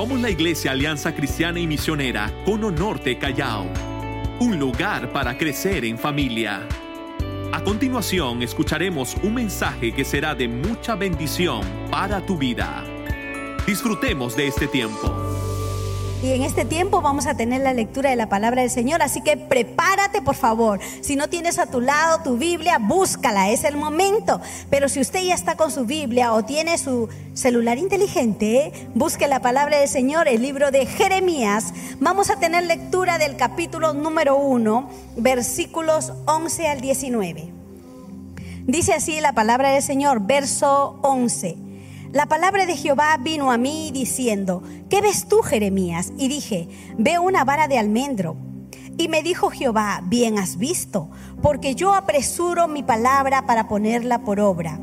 Somos la Iglesia Alianza Cristiana y Misionera Cono Norte Callao, un lugar para crecer en familia. A continuación escucharemos un mensaje que será de mucha bendición para tu vida. Disfrutemos de este tiempo. Y en este tiempo vamos a tener la lectura de la palabra del Señor, así que prepárate por favor. Si no tienes a tu lado tu Biblia, búscala, es el momento. Pero si usted ya está con su Biblia o tiene su celular inteligente, busque la palabra del Señor, el libro de Jeremías. Vamos a tener lectura del capítulo número 1, versículos 11 al 19. Dice así la palabra del Señor, verso 11. La palabra de Jehová vino a mí diciendo, ¿qué ves tú, Jeremías? Y dije, veo una vara de almendro. Y me dijo Jehová, bien has visto, porque yo apresuro mi palabra para ponerla por obra.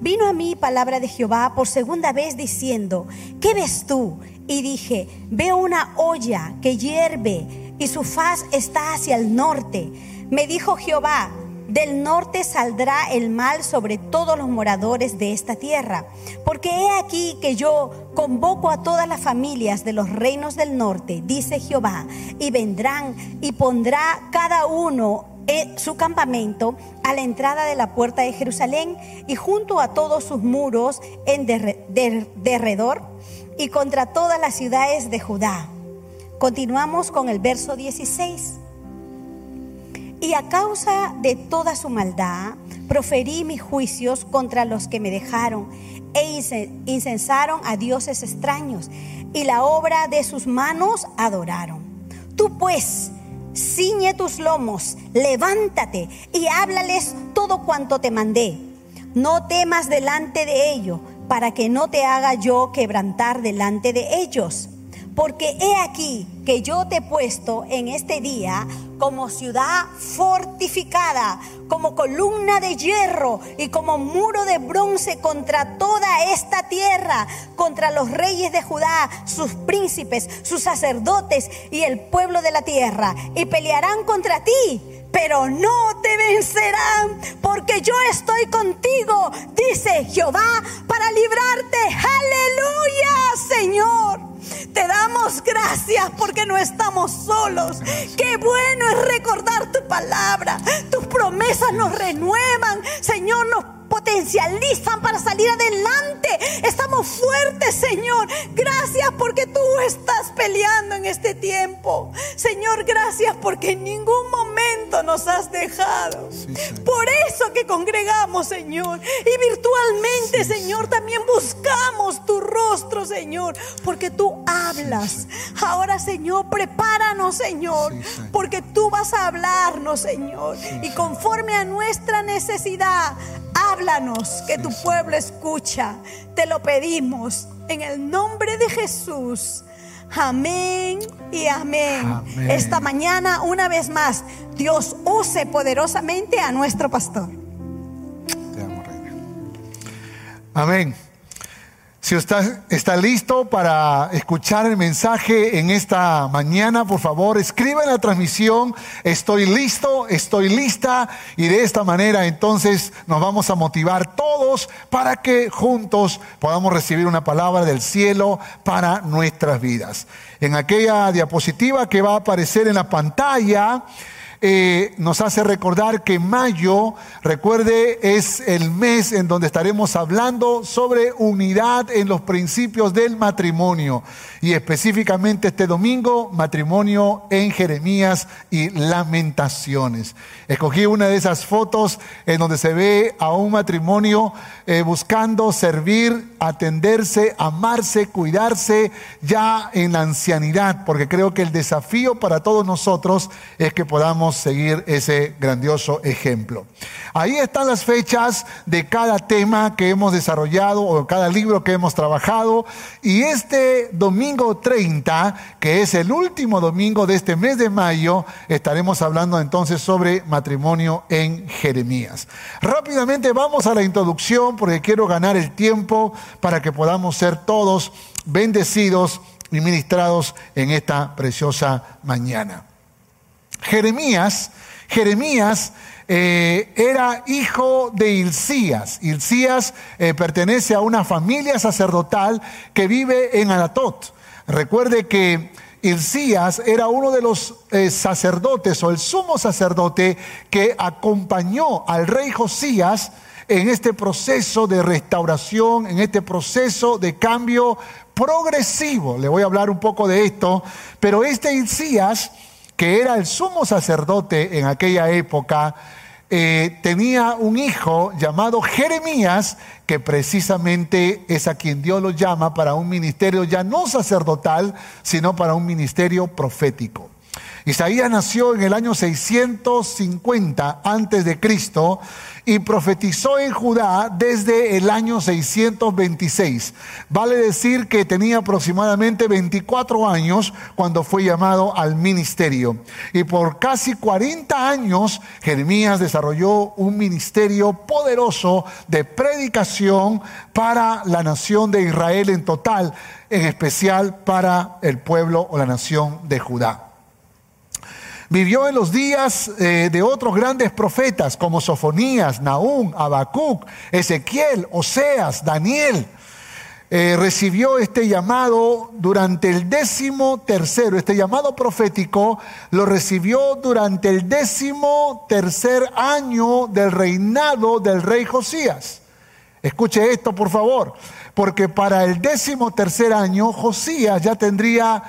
Vino a mí palabra de Jehová por segunda vez diciendo, ¿qué ves tú? Y dije, veo una olla que hierve y su faz está hacia el norte. Me dijo Jehová, del norte saldrá el mal sobre todos los moradores de esta tierra. Porque he aquí que yo convoco a todas las familias de los reinos del norte, dice Jehová, y vendrán y pondrá cada uno su campamento a la entrada de la puerta de Jerusalén y junto a todos sus muros en derredor y contra todas las ciudades de Judá. Continuamos con el verso 16. Y a causa de toda su maldad, proferí mis juicios contra los que me dejaron e incensaron a dioses extraños y la obra de sus manos adoraron. Tú pues, ciñe tus lomos, levántate y háblales todo cuanto te mandé. No temas delante de ellos, para que no te haga yo quebrantar delante de ellos. Porque he aquí que yo te he puesto en este día como ciudad fortificada, como columna de hierro y como muro de bronce contra toda esta tierra, contra los reyes de Judá, sus príncipes, sus sacerdotes y el pueblo de la tierra. Y pelearán contra ti, pero no te vencerán, porque yo estoy contigo, dice Jehová, para librarte. Aleluya, Señor. Te damos gracias porque no estamos solos. Qué bueno es recordar tu palabra. Tus promesas nos renuevan. Señor, nos potencializan para salir adelante. Estamos fuertes, Señor. Gracias porque tú estás peleando en este tiempo. Señor, gracias porque en ningún momento nos has dejado. Por eso que congregamos, Señor. Y virtualmente, Señor, también buscamos tu rostro, Señor. Porque tú hablas. Ahora, Señor, prepáranos, Señor. Porque tú vas a hablarnos, Señor. Y conforme a nuestra necesidad, Háblanos, que tu pueblo escucha. Te lo pedimos en el nombre de Jesús. Amén y amén. Esta mañana, una vez más, Dios use poderosamente a nuestro pastor. Te amo, Reina. Amén. Si usted está listo para escuchar el mensaje en esta mañana, por favor, escriba en la transmisión, estoy listo, estoy lista, y de esta manera entonces nos vamos a motivar todos para que juntos podamos recibir una palabra del cielo para nuestras vidas. En aquella diapositiva que va a aparecer en la pantalla, eh, nos hace recordar que mayo, recuerde, es el mes en donde estaremos hablando sobre unidad en los principios del matrimonio. Y específicamente este domingo, matrimonio en Jeremías y lamentaciones. Escogí una de esas fotos en donde se ve a un matrimonio eh, buscando servir, atenderse, amarse, cuidarse ya en la ancianidad, porque creo que el desafío para todos nosotros es que podamos seguir ese grandioso ejemplo. Ahí están las fechas de cada tema que hemos desarrollado o cada libro que hemos trabajado y este domingo 30, que es el último domingo de este mes de mayo, estaremos hablando entonces sobre matrimonio matrimonio en Jeremías. Rápidamente vamos a la introducción porque quiero ganar el tiempo para que podamos ser todos bendecidos y ministrados en esta preciosa mañana. Jeremías, Jeremías eh, era hijo de Hilcías. Hilcías eh, pertenece a una familia sacerdotal que vive en Anatot. Recuerde que Hilcías era uno de los eh, sacerdotes o el sumo sacerdote que acompañó al rey Josías en este proceso de restauración, en este proceso de cambio progresivo. Le voy a hablar un poco de esto, pero este Hilcías, que era el sumo sacerdote en aquella época, eh, tenía un hijo llamado Jeremías, que precisamente es a quien Dios lo llama para un ministerio ya no sacerdotal, sino para un ministerio profético. Isaías nació en el año 650 antes de Cristo y profetizó en Judá desde el año 626. Vale decir que tenía aproximadamente 24 años cuando fue llamado al ministerio. Y por casi 40 años Jeremías desarrolló un ministerio poderoso de predicación para la nación de Israel en total, en especial para el pueblo o la nación de Judá. Vivió en los días eh, de otros grandes profetas como Sofonías, Nahum, Habacuc, Ezequiel, Oseas, Daniel. Eh, recibió este llamado durante el décimo tercero, este llamado profético lo recibió durante el décimo tercer año del reinado del rey Josías. Escuche esto, por favor, porque para el décimo tercer año Josías ya tendría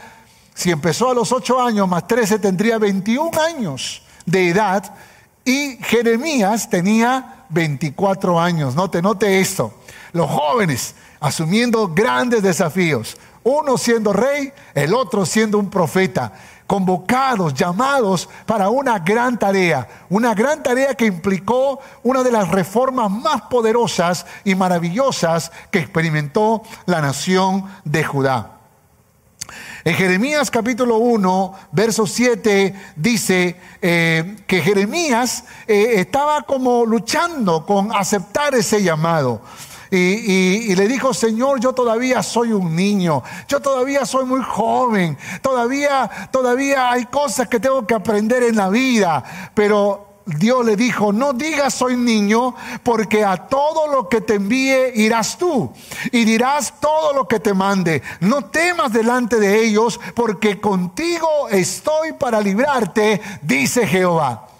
si empezó a los 8 años más 13, tendría 21 años de edad y Jeremías tenía 24 años. Note, note esto. Los jóvenes asumiendo grandes desafíos. Uno siendo rey, el otro siendo un profeta. Convocados, llamados para una gran tarea. Una gran tarea que implicó una de las reformas más poderosas y maravillosas que experimentó la nación de Judá. En Jeremías capítulo 1, verso 7 dice eh, que Jeremías eh, estaba como luchando con aceptar ese llamado. Y, y, le dijo, Señor, yo todavía soy un niño, yo todavía soy muy joven, todavía, todavía hay cosas que tengo que aprender en la vida, pero Dios le dijo, no digas soy niño, porque a todo lo que te envíe irás tú y dirás todo lo que te mande. No temas delante de ellos, porque contigo estoy para librarte, dice Jehová.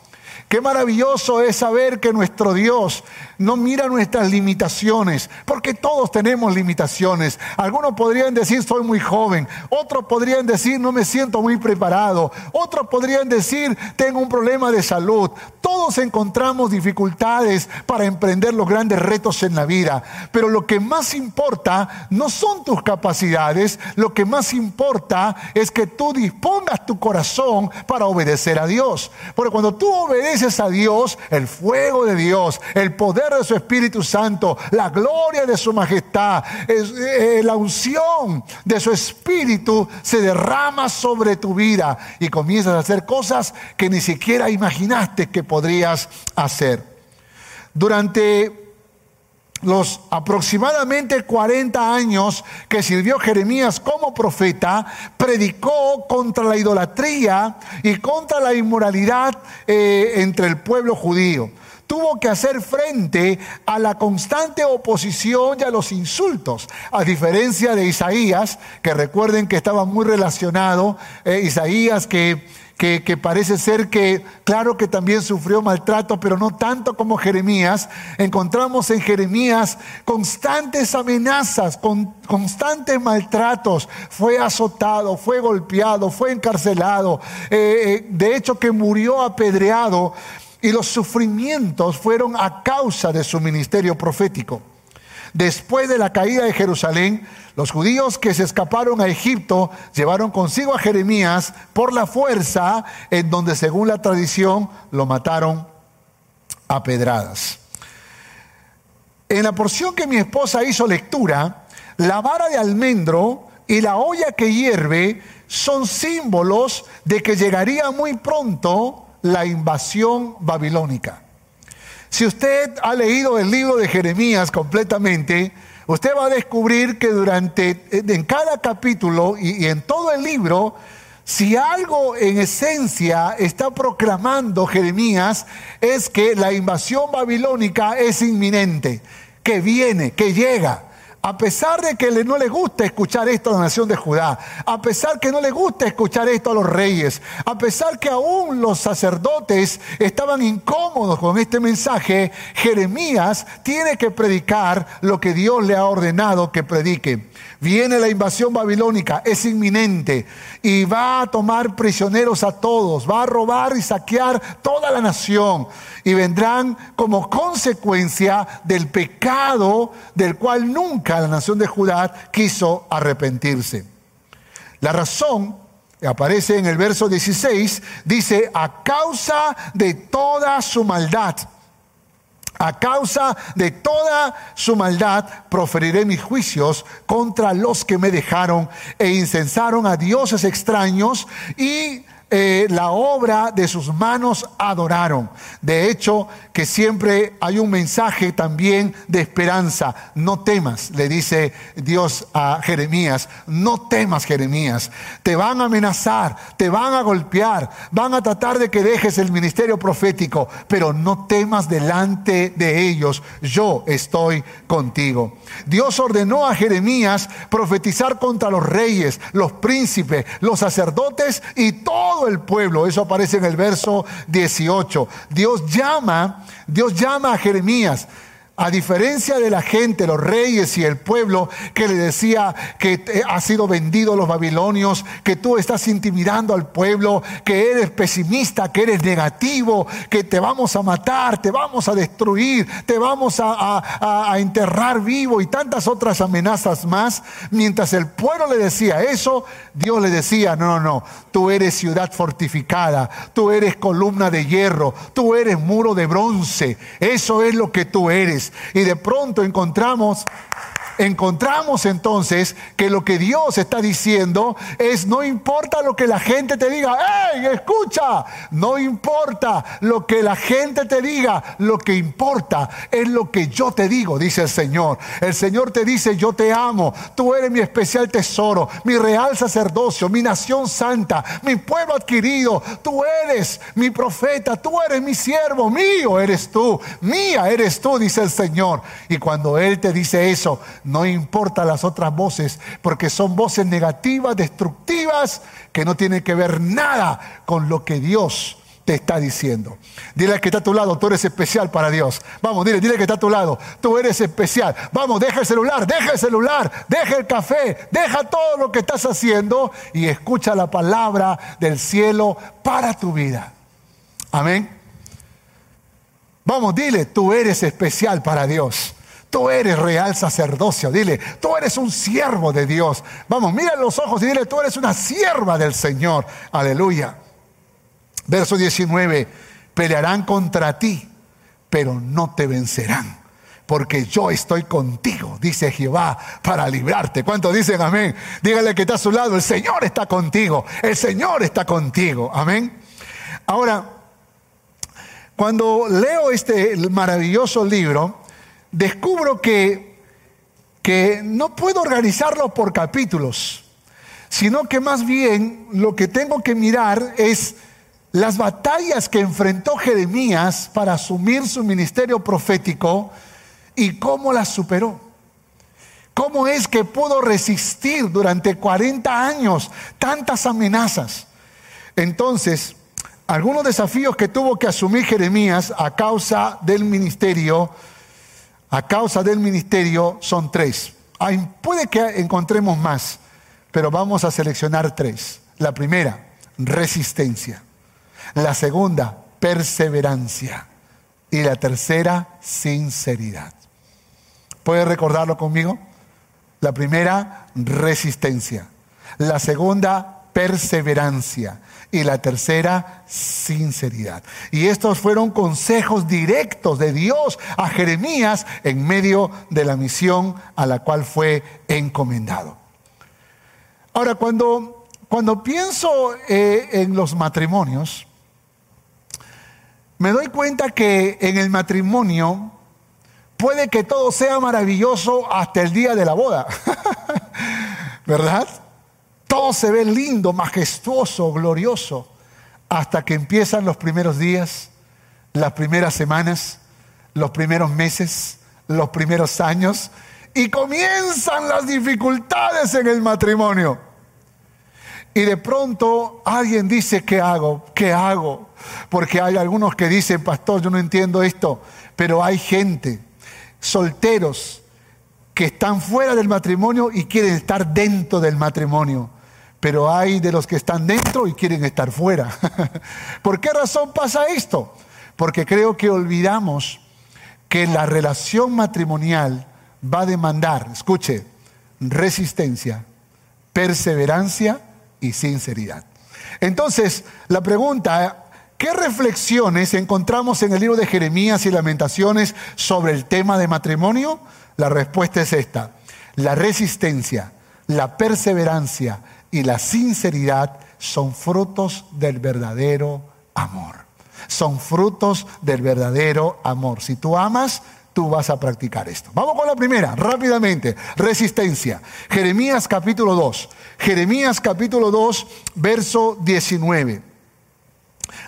Qué maravilloso es saber que nuestro Dios no mira nuestras limitaciones, porque todos tenemos limitaciones. Algunos podrían decir soy muy joven, otros podrían decir no me siento muy preparado, otros podrían decir tengo un problema de salud. Todos encontramos dificultades para emprender los grandes retos en la vida, pero lo que más importa no son tus capacidades, lo que más importa es que tú dispongas tu corazón para obedecer a Dios. Porque cuando tú obedeces a Dios, el fuego de Dios, el poder de su Espíritu Santo, la gloria de su majestad, eh, la unción de su Espíritu se derrama sobre tu vida y comienzas a hacer cosas que ni siquiera imaginaste que podrías hacer. Durante los aproximadamente 40 años que sirvió Jeremías como profeta, predicó contra la idolatría y contra la inmoralidad eh, entre el pueblo judío. Tuvo que hacer frente a la constante oposición y a los insultos, a diferencia de Isaías, que recuerden que estaba muy relacionado, eh, Isaías que, que, parece ser que, claro que también sufrió maltrato, pero no tanto como Jeremías, encontramos en Jeremías constantes amenazas, con, constantes maltratos, fue azotado, fue golpeado, fue encarcelado, eh, eh, de hecho que murió apedreado y los sufrimientos fueron a causa de su ministerio profético. Después de la caída de Jerusalén, los judíos que se escaparon a Egipto llevaron consigo a Jeremías por la fuerza, en donde según la tradición lo mataron a pedradas. En la porción que mi esposa hizo lectura, la vara de almendro y la olla que hierve son símbolos de que llegaría muy pronto la invasión babilónica. Si usted ha leído el libro de Jeremías completamente, usted va a descubrir que durante, en cada capítulo y, y en todo el libro, si algo en esencia está proclamando Jeremías es que la invasión babilónica es inminente, que viene, que llega. A pesar de que no le gusta escuchar esto a la nación de Judá, a pesar que no le gusta escuchar esto a los reyes, a pesar que aún los sacerdotes estaban incómodos con este mensaje, Jeremías tiene que predicar lo que Dios le ha ordenado que predique. Viene la invasión babilónica, es inminente y va a tomar prisioneros a todos, va a robar y saquear toda la nación y vendrán como consecuencia del pecado del cual nunca la nación de Judá quiso arrepentirse. La razón aparece en el verso 16, dice, a causa de toda su maldad. A causa de toda su maldad proferiré mis juicios contra los que me dejaron e incensaron a dioses extraños y eh, la obra de sus manos adoraron. De hecho, que siempre hay un mensaje también de esperanza. No temas, le dice Dios a Jeremías. No temas, Jeremías. Te van a amenazar, te van a golpear, van a tratar de que dejes el ministerio profético, pero no temas delante de ellos. Yo estoy contigo. Dios ordenó a Jeremías profetizar contra los reyes, los príncipes, los sacerdotes y el pueblo. Eso aparece en el verso 18. Dios llama, Dios llama a Jeremías a diferencia de la gente, los reyes y el pueblo que le decía que ha sido vendido a los babilonios, que tú estás intimidando al pueblo, que eres pesimista, que eres negativo, que te vamos a matar, te vamos a destruir, te vamos a, a enterrar vivo y tantas otras amenazas más. Mientras el pueblo le decía eso, Dios le decía, no, no, no, tú eres ciudad fortificada, tú eres columna de hierro, tú eres muro de bronce, eso es lo que tú eres. Y de pronto encontramos encontramos entonces que lo que Dios está diciendo es no importa lo que la gente te diga, ¡hey, escucha! No importa lo que la gente te diga, lo que importa es lo que yo te digo, dice el Señor. El Señor te dice, yo te amo, tú eres mi especial tesoro, mi real sacerdocio, mi nación santa, mi pueblo adquirido, tú eres mi profeta, tú eres mi siervo, mío eres tú, mía eres tú, dice el Señor. Y cuando Él te dice eso, no importa las otras voces, porque son voces negativas, destructivas, que no tienen que ver nada con lo que Dios te está diciendo. Dile que está a tu lado, tú eres especial para Dios. Vamos, dile, dile que está a tu lado, tú eres especial. Vamos, deja el celular, deja el celular, deja el café, deja todo lo que estás haciendo y escucha la palabra del cielo para tu vida. Amén. Vamos, dile, tú eres especial para Dios. Tú eres real sacerdocio. Dile, tú eres un siervo de Dios. Vamos, mira los ojos y dile, tú eres una sierva del Señor. Aleluya. Verso 19, pelearán contra ti, pero no te vencerán. Porque yo estoy contigo, dice Jehová, para librarte. ¿Cuántos dicen amén? Dígale que está a su lado, el Señor está contigo, el Señor está contigo. Amén. Ahora, cuando leo este maravilloso libro, descubro que, que no puedo organizarlo por capítulos, sino que más bien lo que tengo que mirar es las batallas que enfrentó Jeremías para asumir su ministerio profético y cómo las superó. ¿Cómo es que pudo resistir durante 40 años tantas amenazas? Entonces, algunos desafíos que tuvo que asumir Jeremías a causa del ministerio a causa del ministerio son tres. puede que encontremos más, pero vamos a seleccionar tres. La primera, resistencia. La segunda, perseverancia. Y la tercera, sinceridad. ¿Puede recordarlo conmigo? La primera, resistencia. La segunda, perseverancia y la tercera, sinceridad. Y estos fueron consejos directos de Dios a Jeremías en medio de la misión a la cual fue encomendado. Ahora, cuando, cuando pienso eh, en los matrimonios, me doy cuenta que en el matrimonio puede que todo sea maravilloso hasta el día de la boda, ¿verdad? Todo se ve lindo, majestuoso, glorioso, hasta que empiezan los primeros días, las primeras semanas, los primeros meses, los primeros años, y comienzan las dificultades en el matrimonio. Y de pronto alguien dice, ¿qué hago? ¿Qué hago? Porque hay algunos que dicen, pastor, yo no entiendo esto, pero hay gente, solteros, que están fuera del matrimonio y quieren estar dentro del matrimonio. Pero hay de los que están dentro y quieren estar fuera. ¿Por qué razón pasa esto? Porque creo que olvidamos que la relación matrimonial va a demandar, escuche, resistencia, perseverancia y sinceridad. Entonces, la pregunta, ¿qué reflexiones encontramos en el libro de Jeremías y Lamentaciones sobre el tema de matrimonio? La respuesta es esta. La resistencia, la perseverancia y la sinceridad son frutos del verdadero amor. Son frutos del verdadero amor. Si tú amas, tú vas a practicar esto. Vamos con la primera, rápidamente. Resistencia. Jeremías capítulo 2. Jeremías capítulo 2, verso 19.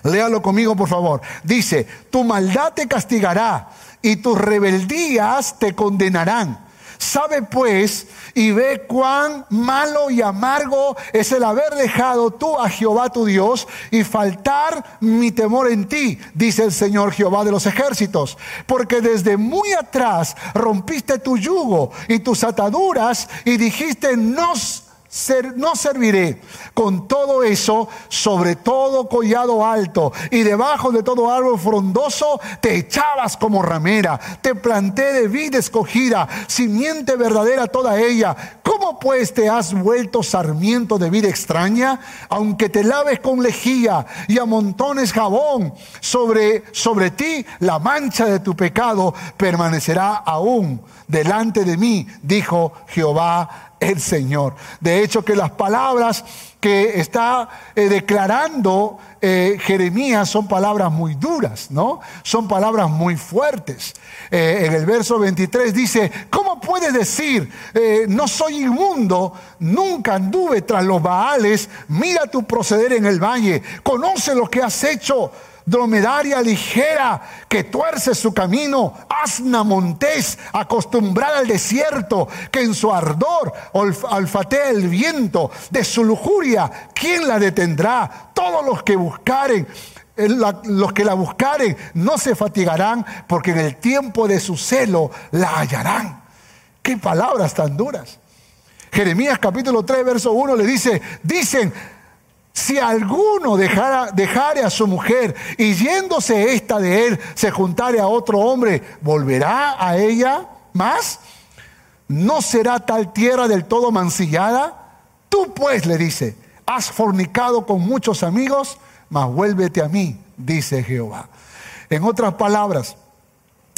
Léalo conmigo, por favor. Dice, tu maldad te castigará y tus rebeldías te condenarán. Sabe pues y ve cuán malo y amargo es el haber dejado tú a Jehová tu Dios y faltar mi temor en ti, dice el Señor Jehová de los ejércitos. Porque desde muy atrás rompiste tu yugo y tus ataduras y dijiste, nos no serviré. Con todo eso, sobre todo collado alto y debajo de todo árbol frondoso, te echabas como ramera. Te planté de vida escogida, simiente verdadera toda ella. ¿Cómo pues te has vuelto sarmiento de vida extraña? Aunque te laves con lejía y amontones jabón sobre, sobre ti, la mancha de tu pecado permanecerá aún delante de mí, dijo Jehová el Señor. De hecho, que las palabras que está eh, declarando eh, Jeremías son palabras muy duras, ¿no? Son palabras muy fuertes. Eh, en el verso 23 dice, ¿cómo puedes decir, no soy inmundo, nunca anduve tras los Baales, mira tu proceder en el valle, conoce lo que has hecho? Dromedaria ligera que tuerce su camino, asna montés acostumbrada al desierto, que en su ardor olfatea el viento de su lujuria, ¿quién la detendrá? Todos los que buscaren los que la buscaren no se fatigarán porque en el tiempo de su celo la hallarán. Qué palabras tan duras. Jeremías capítulo 3, verso 1 le dice, dicen, si alguno dejara, dejare a su mujer y yéndose esta de él, se juntare a otro hombre, ¿volverá a ella más? ¿No será tal tierra del todo mancillada? Tú pues, le dice, has fornicado con muchos amigos, mas vuélvete a mí, dice Jehová. En otras palabras,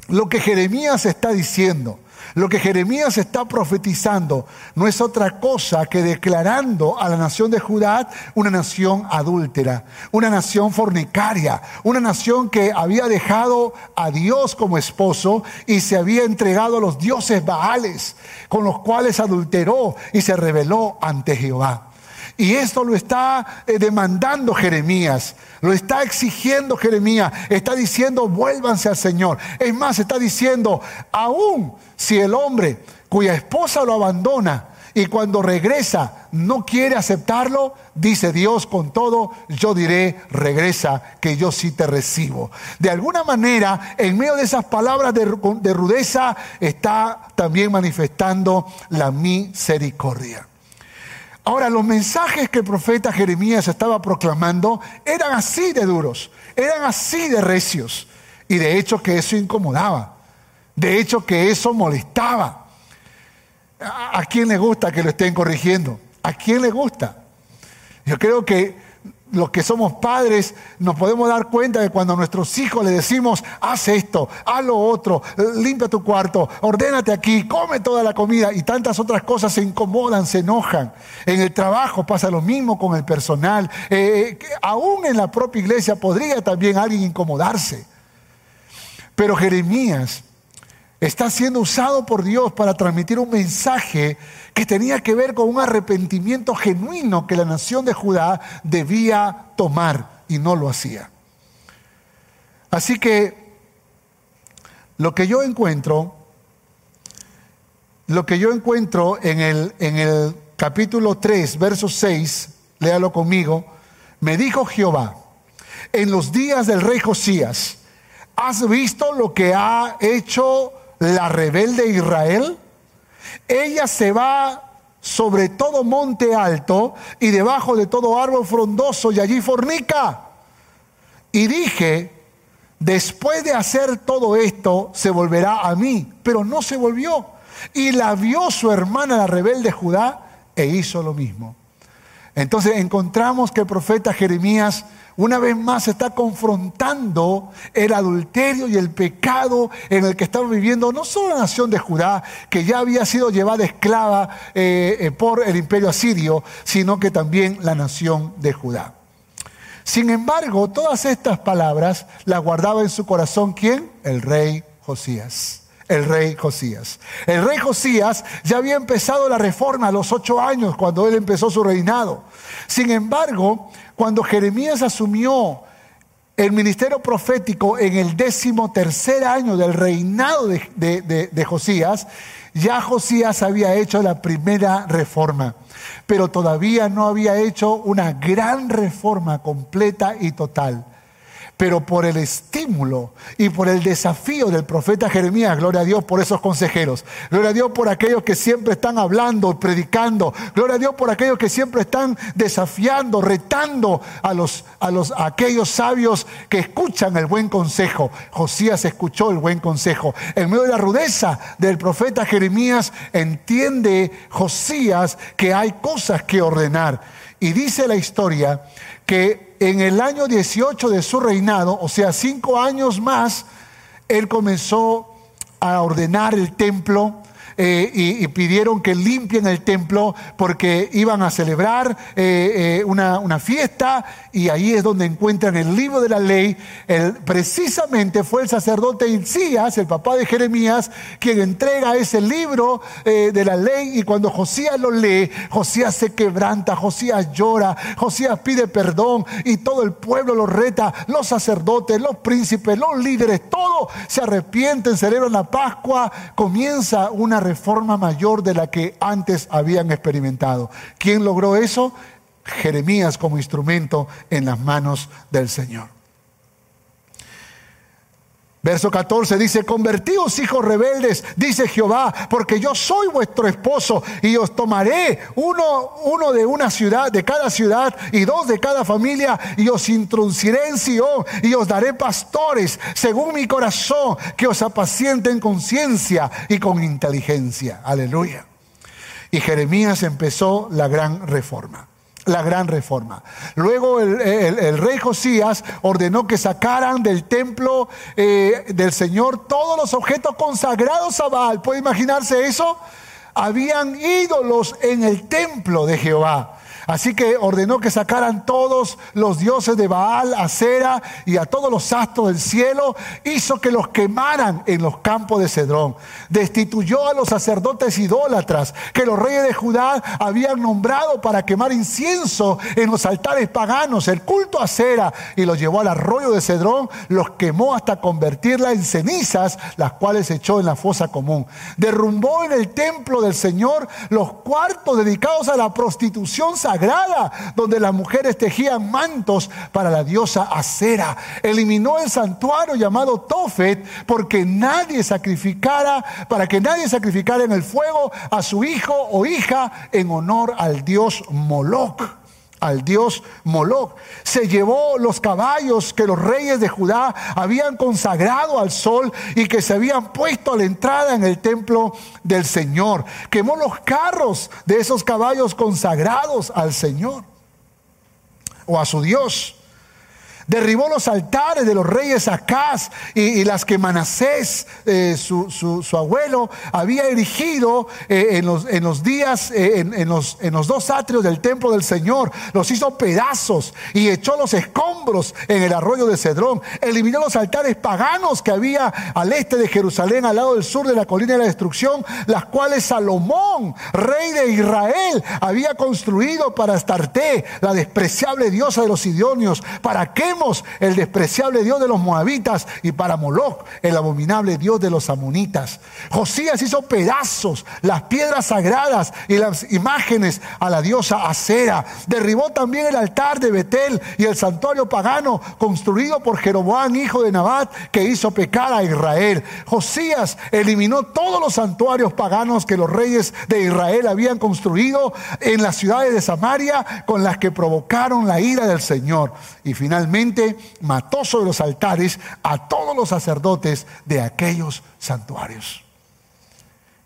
lo que Jeremías está diciendo lo que Jeremías está profetizando no es otra cosa que declarando a la nación de Judá una nación adúltera, una nación fornicaria, una nación que había dejado a Dios como esposo y se había entregado a los dioses baales, con los cuales adulteró y se rebeló ante Jehová. Y esto lo está eh, demandando Jeremías, lo está exigiendo Jeremías, está diciendo vuélvanse al Señor. Es más, está diciendo, aún si el hombre cuya esposa lo abandona y cuando regresa no quiere aceptarlo, dice Dios con todo, yo diré, regresa, que yo sí te recibo. De alguna manera, en medio de esas palabras de, de rudeza, está también manifestando la misericordia. Ahora, los mensajes que el profeta Jeremías estaba proclamando eran así de duros, eran así de recios. Y de hecho que eso incomodaba, de hecho que eso molestaba. ¿A, quién le gusta que lo estén corrigiendo? ¿A quién le gusta? Yo creo que los que somos padres nos podemos dar cuenta de cuando a nuestros hijos le decimos, haz esto, haz lo otro, limpia tu cuarto, ordénate aquí, come toda la comida y tantas otras cosas se incomodan, se enojan. En el trabajo pasa lo mismo con el personal. Eh, eh, aún en la propia iglesia podría también alguien incomodarse. Pero Jeremías está siendo usado por Dios para transmitir un mensaje que tenía que ver con un arrepentimiento genuino que la nación de Judá debía tomar y no lo hacía. Así que lo que yo encuentro lo que yo encuentro en el, en el capítulo 3, verso 6, léalo conmigo, me dijo Jehová, en los días del rey Josías, ¿has visto lo que ha hecho la rebelde Israel? Ella se va sobre todo monte alto y debajo de todo árbol frondoso y allí fornica. Y dije, después de hacer todo esto, se volverá a mí, pero no se volvió. Y la vio su hermana la rebelde Judá e hizo lo mismo. Entonces encontramos que el profeta Jeremías una vez más está confrontando el adulterio y el pecado en el que estaba viviendo no solo la nación de Judá, que ya había sido llevada esclava eh, eh, por el imperio asirio, sino que también la nación de Judá. Sin embargo, todas estas palabras las guardaba en su corazón quién? El rey Josías el rey Josías. El rey Josías ya había empezado la reforma a los ocho años cuando él empezó su reinado. Sin embargo, cuando Jeremías asumió el ministerio profético en el décimo tercer año del reinado de, de Josías, ya Josías había hecho la primera reforma, pero todavía no había hecho una gran reforma completa y total. Pero por el estímulo y por el desafío del profeta Jeremías, gloria a Dios por esos consejeros, gloria a Dios por aquellos que siempre están hablando, predicando, gloria a Dios por aquellos que siempre están desafiando, retando a los a los a aquellos sabios que escuchan el buen consejo. Josías escuchó el buen consejo. En medio de la rudeza del profeta Jeremías entiende Josías que hay cosas que ordenar. Y dice la historia que en el año 18 de su reinado, o sea, cinco años más, él comenzó a ordenar el templo, eh, y, pidieron que limpien el templo porque iban a celebrar eh, eh, una, fiesta y ahí es donde encuentran el libro de la ley. El, precisamente fue el sacerdote Isías, el papá de Jeremías, quien entrega ese libro de la ley y cuando Josías lo lee, Josías se quebranta, Josías llora, Josías pide perdón y todo el pueblo lo reta, los sacerdotes, los príncipes, los líderes, todos se arrepienten, celebran la Pascua, comienza una reforma mayor de la que antes habían experimentado. ¿Quién logró eso? Jeremías como instrumento en las manos del Señor. Verso 14 dice, convertíos hijos rebeldes, dice Jehová, porque yo soy vuestro esposo y os tomaré uno, uno de una ciudad, de cada ciudad y dos de cada familia y os introduciré en Sion y os daré pastores según mi corazón que os apacienten con ciencia y con inteligencia. Aleluya. Y Jeremías empezó la gran reforma la gran reforma. Luego el, rey Josías ordenó que sacaran del templo eh, del Señor todos los objetos consagrados a Baal. ¿Puede imaginarse eso? Habían ídolos en el templo de Jehová. Así que ordenó que sacaran todos los dioses de Baal, a Cera y a todos los astros del cielo. Hizo que los quemaran en los campos de Cedrón. Destituyó a los sacerdotes idólatras que los reyes de Judá habían nombrado para quemar incienso en los altares paganos, el culto a Cera, y los llevó al arroyo de Cedrón, los quemó hasta convertirla en cenizas, las cuales echó en la fosa común. Derrumbó en el templo del Señor los cuartos dedicados a la prostitución sagrada donde las mujeres tejían mantos para la diosa Acera. Eliminó el santuario llamado Tofet porque nadie sacrificara, para que nadie sacrificara en el fuego a su hijo o hija en honor al dios Moloch al dios Moloch. Se llevó los caballos que los reyes de Judá habían consagrado al sol y que se habían puesto a la entrada en el templo del Señor. Quemó los carros de esos caballos consagrados al Señor o a su Dios. Derribó los altares de los reyes Acaz y, las que Manasés, eh, su, abuelo, había erigido eh, en, los, en, los, días, eh, en, los, en los dos atrios del templo del Señor. Los hizo pedazos y echó los escombros en el arroyo de Cedrón. Eliminó los altares paganos que había al este de Jerusalén, al lado del sur de la colina de la destrucción, las cuales Salomón, rey de Israel, había construido para Astarte, la despreciable diosa de los idóneos. ¿Para qué El despreciable Dios de los moabitas, y para Moloch, el abominable Dios de los amonitas. Josías hizo pedazos las piedras sagradas y las imágenes a la diosa Acera. Derribó también el altar de Betel y el santuario pagano construido por Jeroboam, hijo de Nabat, que hizo pecar a Israel. Josías eliminó todos los santuarios paganos que los reyes de Israel habían construido en las ciudades de Samaria con las que provocaron la ira del Señor. Y finalmente mató sobre los altares a todos los sacerdotes de aquellos santuarios.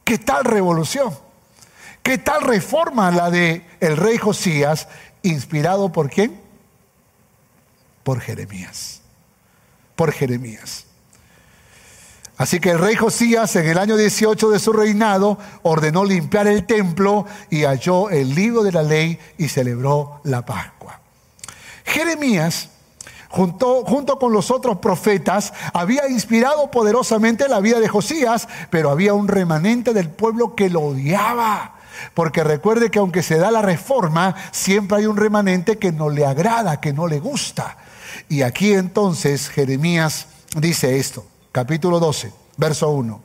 ¿Qué tal revolución? ¿Qué tal reforma la de el rey Josías, inspirado por quién? Por Jeremías. Por Jeremías. Así que el rey Josías en el año 18 de su reinado ordenó limpiar el templo y halló el libro de la ley y celebró la Pascua. Jeremías, junto, junto con los otros profetas, había inspirado poderosamente la vida de Josías, pero había un remanente del pueblo que lo odiaba. Porque recuerde que aunque se da la reforma, siempre hay un remanente que no le agrada, que no le gusta. Y aquí entonces Jeremías dice esto capítulo 12, verso 1.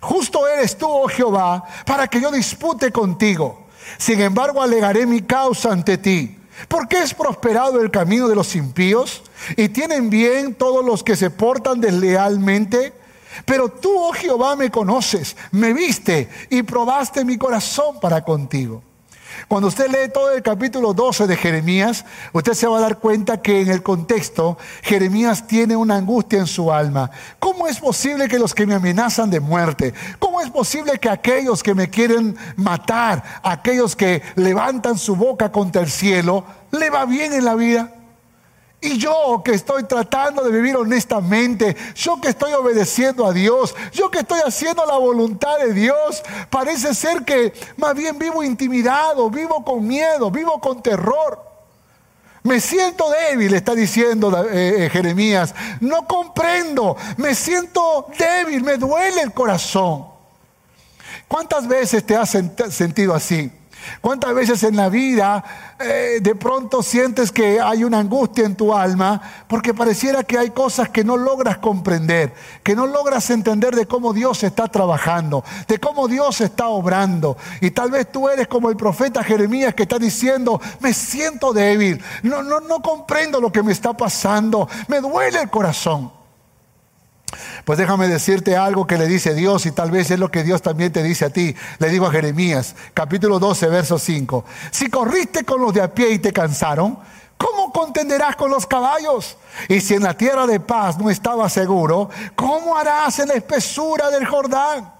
Justo eres tú, oh Jehová, para que yo dispute contigo. Sin embargo, alegaré mi causa ante ti. ¿Por qué es prosperado el camino de los impíos? ¿Y tienen bien todos los que se portan deslealmente? Pero tú, oh Jehová, me conoces, me viste y probaste mi corazón para contigo. Cuando usted lee todo el capítulo 12 de Jeremías, usted se va a dar cuenta que en el contexto Jeremías tiene una angustia en su alma. ¿Cómo es posible que los que me amenazan de muerte, cómo es posible que aquellos que me quieren matar, aquellos que levantan su boca contra el cielo, le va bien en la vida? Y yo que estoy tratando de vivir honestamente, yo que estoy obedeciendo a Dios, yo que estoy haciendo la voluntad de Dios, parece ser que más bien vivo intimidado, vivo con miedo, vivo con terror. Me siento débil, está diciendo eh, eh, Jeremías. No comprendo, me siento débil, me duele el corazón. ¿Cuántas veces te has sentido así? ¿Cuántas veces en la vida eh, de pronto sientes que hay una angustia en tu alma porque pareciera que hay cosas que no logras comprender, que no logras entender de cómo Dios está trabajando, de cómo Dios está obrando? Y tal vez tú eres como el profeta Jeremías que está diciendo, me siento débil, no, no, no comprendo lo que me está pasando, me duele el corazón. Pues déjame decirte algo que le dice Dios y tal vez es lo que Dios también te dice a ti. Le digo a Jeremías, capítulo 12, verso 5. Si corriste con los de a pie y te cansaron, ¿cómo contenderás con los caballos? Y si en la tierra de paz no estabas seguro, ¿cómo harás en la espesura del Jordán?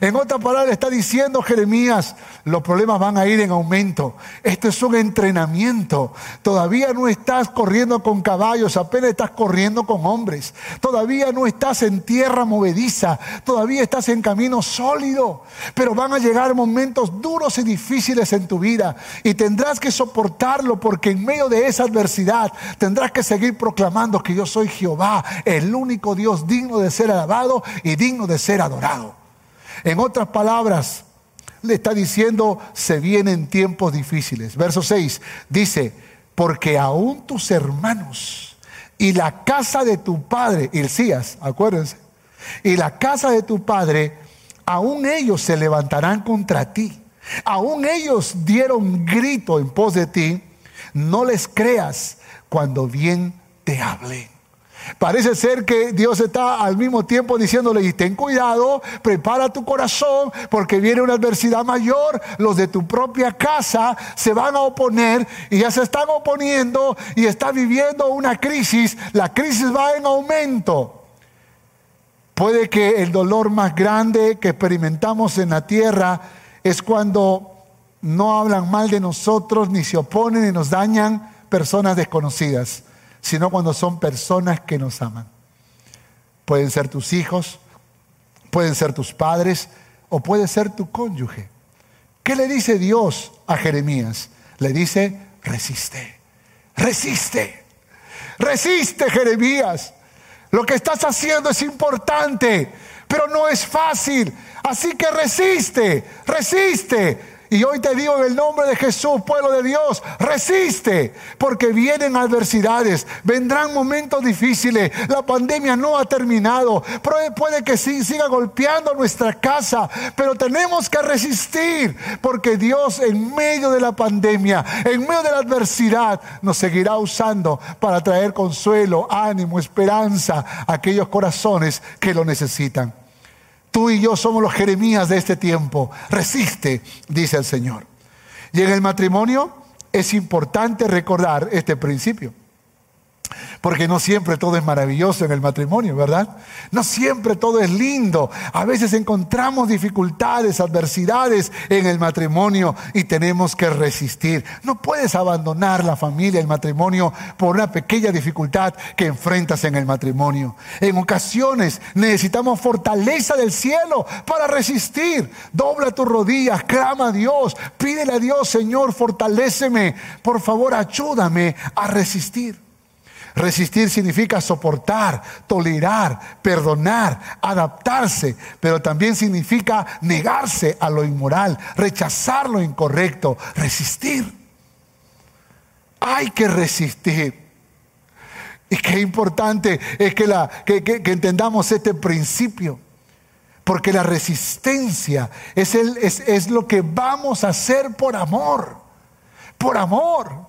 En otra palabra está diciendo Jeremías, los problemas van a ir en aumento. Esto es un entrenamiento. Todavía no estás corriendo con caballos, apenas estás corriendo con hombres. Todavía no estás en tierra movediza, todavía estás en camino sólido. Pero van a llegar momentos duros y difíciles en tu vida y tendrás que soportarlo porque en medio de esa adversidad tendrás que seguir proclamando que yo soy Jehová, el único Dios digno de ser alabado y digno de ser adorado. En otras palabras, le está diciendo, se vienen tiempos difíciles. Verso 6 dice, porque aún tus hermanos y la casa de tu padre, Ilcías, acuérdense, y la casa de tu padre, aún ellos se levantarán contra ti. Aún ellos dieron grito en pos de ti. No les creas cuando bien te hablen. Parece ser que Dios está al mismo tiempo diciéndole, y ten cuidado, prepara tu corazón, porque viene una adversidad mayor, los de tu propia casa se van a oponer y ya se están oponiendo y está viviendo una crisis, la crisis va en aumento. Puede que el dolor más grande que experimentamos en la tierra es cuando no hablan mal de nosotros, ni se oponen, ni nos dañan personas desconocidas sino cuando son personas que nos aman. Pueden ser tus hijos, pueden ser tus padres o puede ser tu cónyuge. ¿Qué le dice Dios a Jeremías? Le dice, resiste, resiste, resiste Jeremías. Lo que estás haciendo es importante, pero no es fácil. Así que resiste, resiste. Y hoy te digo en el nombre de Jesús, pueblo de Dios, resiste, porque vienen adversidades, vendrán momentos difíciles, la pandemia no ha terminado, puede que siga golpeando nuestra casa, pero tenemos que resistir, porque Dios en medio de la pandemia, en medio de la adversidad, nos seguirá usando para traer consuelo, ánimo, esperanza a aquellos corazones que lo necesitan. Tú y yo somos los Jeremías de este tiempo. Resiste, dice el Señor. Y en el matrimonio es importante recordar este principio. Porque no siempre todo es maravilloso en el matrimonio, ¿verdad? No siempre todo es lindo. A veces encontramos dificultades, adversidades en el matrimonio y tenemos que resistir. No puedes abandonar la familia, el matrimonio, por una pequeña dificultad que enfrentas en el matrimonio. En ocasiones necesitamos fortaleza del cielo para resistir. Dobla tus rodillas, clama a Dios, pídele a Dios, Señor, fortaléceme. Por favor, ayúdame a resistir. Resistir significa soportar, tolerar, perdonar, adaptarse, pero también significa negarse a lo inmoral, rechazar lo incorrecto, resistir. Hay que resistir. Y qué importante es que, la, que, entendamos este principio. Porque la resistencia es, el, es, es lo que vamos a hacer por amor. Por amor.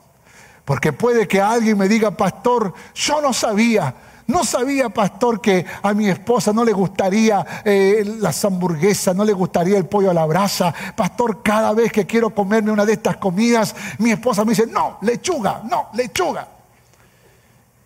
Porque puede que alguien me diga, pastor, yo no sabía. No sabía, pastor, que a mi esposa no le gustaría eh, las hamburguesas, no le gustaría el pollo a la brasa. Pastor, cada vez que quiero comerme una de estas comidas, mi esposa me dice, no, lechuga, no, lechuga.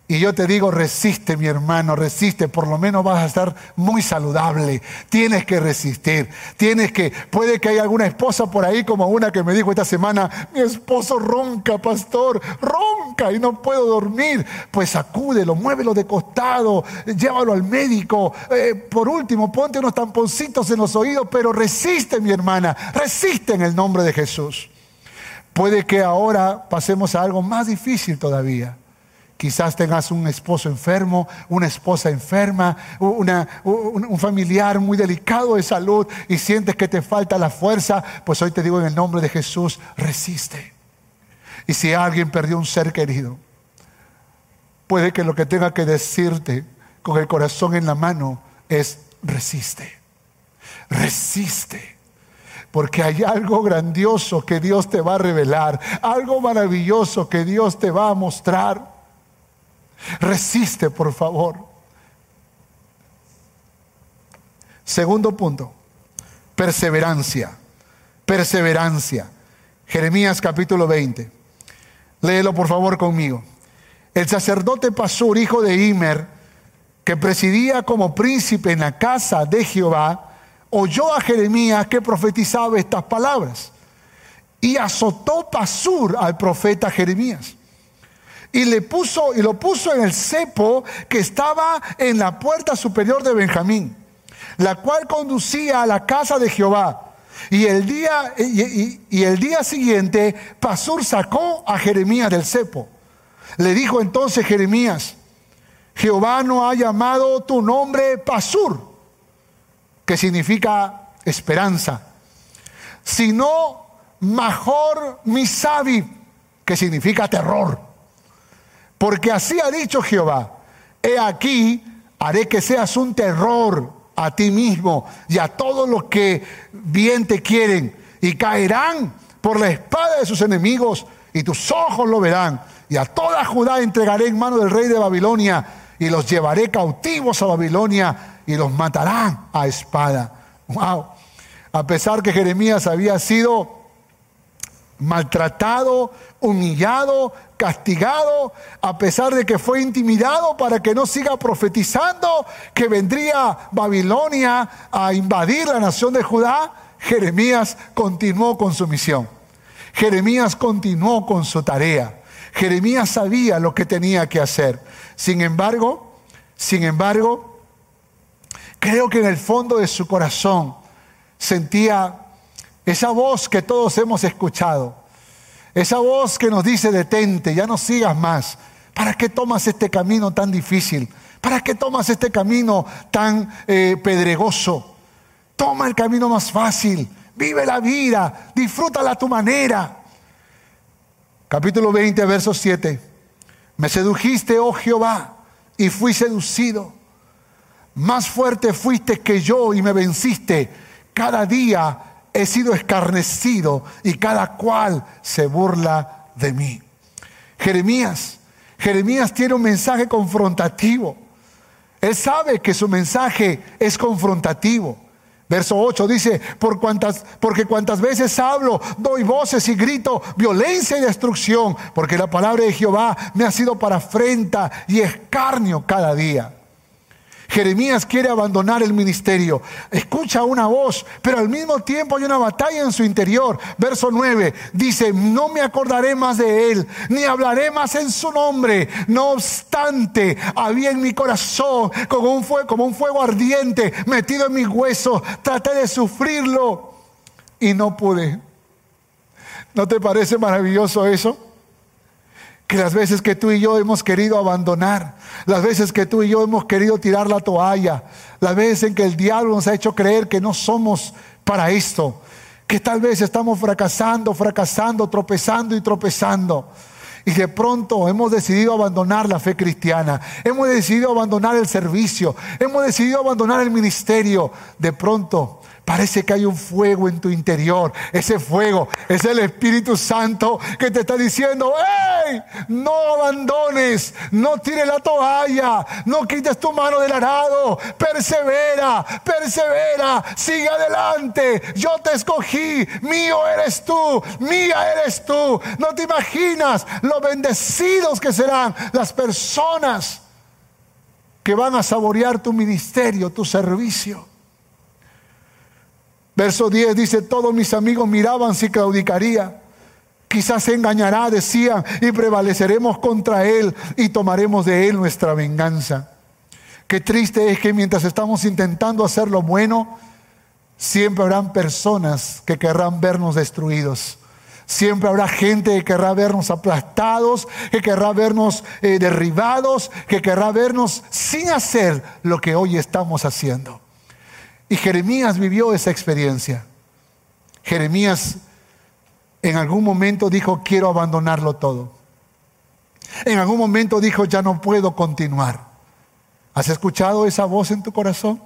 Y yo te digo, resiste mi hermano, resiste, por lo menos vas a estar muy saludable. Tienes que resistir, tienes que, puede que haya alguna esposa por ahí como una que me dijo esta semana, mi esposo ronca, pastor, ronca y no puedo dormir. Pues sacúdelo, muévelo de costado, llévalo al médico. Eh, por último, ponte unos tamponcitos en los oídos, pero resiste mi hermana, resiste en el nombre de Jesús. Puede que ahora pasemos a algo más difícil todavía Quizás tengas un esposo enfermo, una esposa enferma, un familiar muy delicado de salud y sientes que te falta la fuerza, pues hoy te digo en el nombre de Jesús, resiste. Y si alguien perdió un ser querido, puede que lo que tenga que decirte con el corazón en la mano es resiste, resiste. Porque hay algo grandioso que Dios te va a revelar, algo maravilloso que Dios te va a mostrar. Resiste, por favor. Segundo punto, perseverancia. Perseverancia. Jeremías capítulo 20. Léelo por favor conmigo. El sacerdote Pasur, hijo de Imer, que presidía como príncipe en la casa de Jehová, oyó a Jeremías que profetizaba estas palabras y azotó Pasur al profeta Jeremías y le puso y lo puso en el cepo que estaba en la puerta superior de Benjamín, la cual conducía a la casa de Jehová. Y el día, y, el día siguiente, Pasur sacó a Jeremías del cepo. Le dijo entonces Jeremías, Jehová no ha llamado tu nombre Pasur, que significa esperanza, sino Major Misabi, que significa terror. Porque así ha dicho Jehová, he aquí, haré que seas un terror a ti mismo y a todos los que bien te quieren, y caerán por la espada de sus enemigos, y tus ojos lo verán, y a toda Judá entregaré en mano del rey de Babilonia, y los llevaré cautivos a Babilonia, y los matarán a espada. Wow. A pesar que Jeremías había sido maltratado, humillado, castigado, a pesar de que fue intimidado para que no siga profetizando que vendría Babilonia a invadir la nación de Judá, Jeremías continuó con su misión. Jeremías continuó con su tarea. Jeremías sabía lo que tenía que hacer. Sin embargo, sin embargo, creo que en el fondo de su corazón sentía esa voz que todos hemos escuchado. Esa voz que nos dice, detente, ya no sigas más. ¿Para qué tomas este camino tan difícil? ¿Para qué tomas este camino tan eh, pedregoso? Toma el camino más fácil. Vive la vida, disfrútala a tu manera. Capítulo 20, verso 7. Me sedujiste, oh Jehová, y fui seducido. Más fuerte fuiste que yo y me venciste. Cada día he sido escarnecido y cada cual se burla de mí. Jeremías, Jeremías tiene un mensaje confrontativo. Él sabe que su mensaje es confrontativo. Verso 8 dice, Por cuantas, porque cuantas veces hablo, doy voces y grito violencia y destrucción, porque la palabra de Jehová me ha sido para afrenta y escarnio cada día. Jeremías quiere abandonar el ministerio. Escucha una voz, pero al mismo tiempo hay una batalla en su interior. Verso 9 dice, no me acordaré más de él, ni hablaré más en su nombre. No obstante, había en mi corazón como un fuego, ardiente metido en mis huesos. Traté de sufrirlo y no pude. ¿No te parece maravilloso eso? Que las veces que tú y yo hemos querido abandonar, las veces que tú y yo hemos querido tirar la toalla, las veces en que el diablo nos ha hecho creer que no somos para esto, que tal vez estamos fracasando, fracasando, tropezando y tropezando. Y de pronto hemos decidido abandonar la fe cristiana, hemos decidido abandonar el servicio, hemos decidido abandonar el ministerio. De pronto Parece que hay un fuego en tu interior. Ese fuego es el Espíritu Santo que te está diciendo, ¡hey! No abandones, no tires la toalla, no quites tu mano del arado, persevera, persevera, sigue adelante. Yo te escogí, mío eres tú, mía eres tú. No te imaginas lo bendecidos que serán las personas que van a saborear tu ministerio, tu servicio. Verso 10 dice, todos mis amigos miraban si claudicaría. Quizás se engañará, decían, y prevaleceremos contra él y tomaremos de él nuestra venganza. Qué triste es que mientras estamos intentando hacer lo bueno, siempre habrán personas que querrán vernos destruidos. Siempre habrá gente que querrá vernos aplastados, que querrá vernos eh, derribados, que querrá vernos sin hacer lo que hoy estamos haciendo. Y Jeremías vivió esa experiencia. Jeremías en algún momento dijo, quiero abandonarlo todo. En algún momento dijo, ya no puedo continuar. ¿Has escuchado esa voz en tu corazón?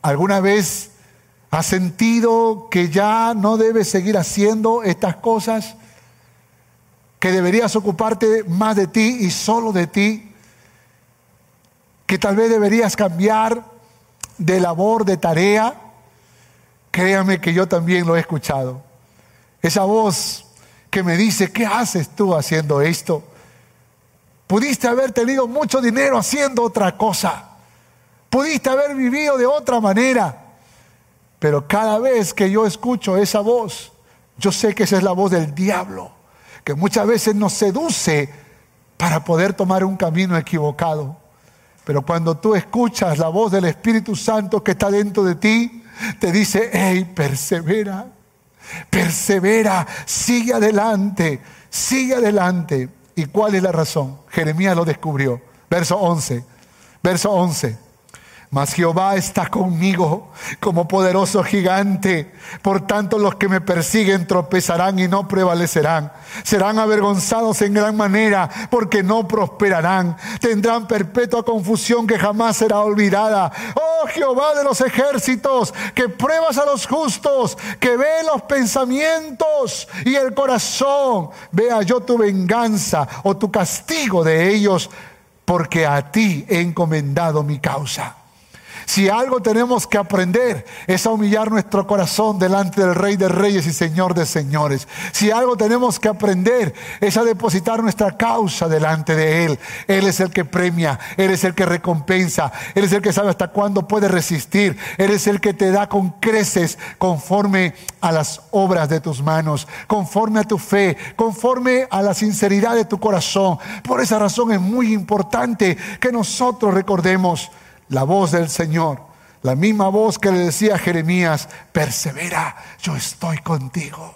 ¿Alguna vez has sentido que ya no debes seguir haciendo estas cosas? Que deberías ocuparte más de ti y solo de ti? Que tal vez deberías cambiar de labor, de tarea, créame que yo también lo he escuchado. Esa voz que me dice, ¿qué haces tú haciendo esto? Pudiste haber tenido mucho dinero haciendo otra cosa. Pudiste haber vivido de otra manera. Pero cada vez que yo escucho esa voz, yo sé que esa es la voz del diablo, que muchas veces nos seduce para poder tomar un camino equivocado. Pero cuando tú escuchas la voz del Espíritu Santo que está dentro de ti, te dice, hey, persevera, persevera, sigue adelante, sigue adelante. ¿Y cuál es la razón? Jeremías lo descubrió. Verso 11, verso 11. Mas Jehová está conmigo como poderoso gigante. Por tanto, los que me persiguen tropezarán y no prevalecerán. Serán avergonzados en gran manera porque no prosperarán. Tendrán perpetua confusión que jamás será olvidada. Oh Jehová de los ejércitos, que pruebas a los justos, que ve los pensamientos y el corazón. Vea yo tu venganza o tu castigo de ellos, porque a ti he encomendado mi causa. Si algo tenemos que aprender es a humillar nuestro corazón delante del Rey de Reyes y Señor de Señores. Si algo tenemos que aprender es a depositar nuestra causa delante de Él. Él es el que premia, Él es el que recompensa, Él es el que sabe hasta cuándo puede resistir, Él es el que te da con creces conforme a las obras de tus manos, conforme a tu fe, conforme a la sinceridad de tu corazón. Por esa razón es muy importante que nosotros recordemos la voz del Señor, la misma voz que le decía a Jeremías, persevera, yo estoy contigo.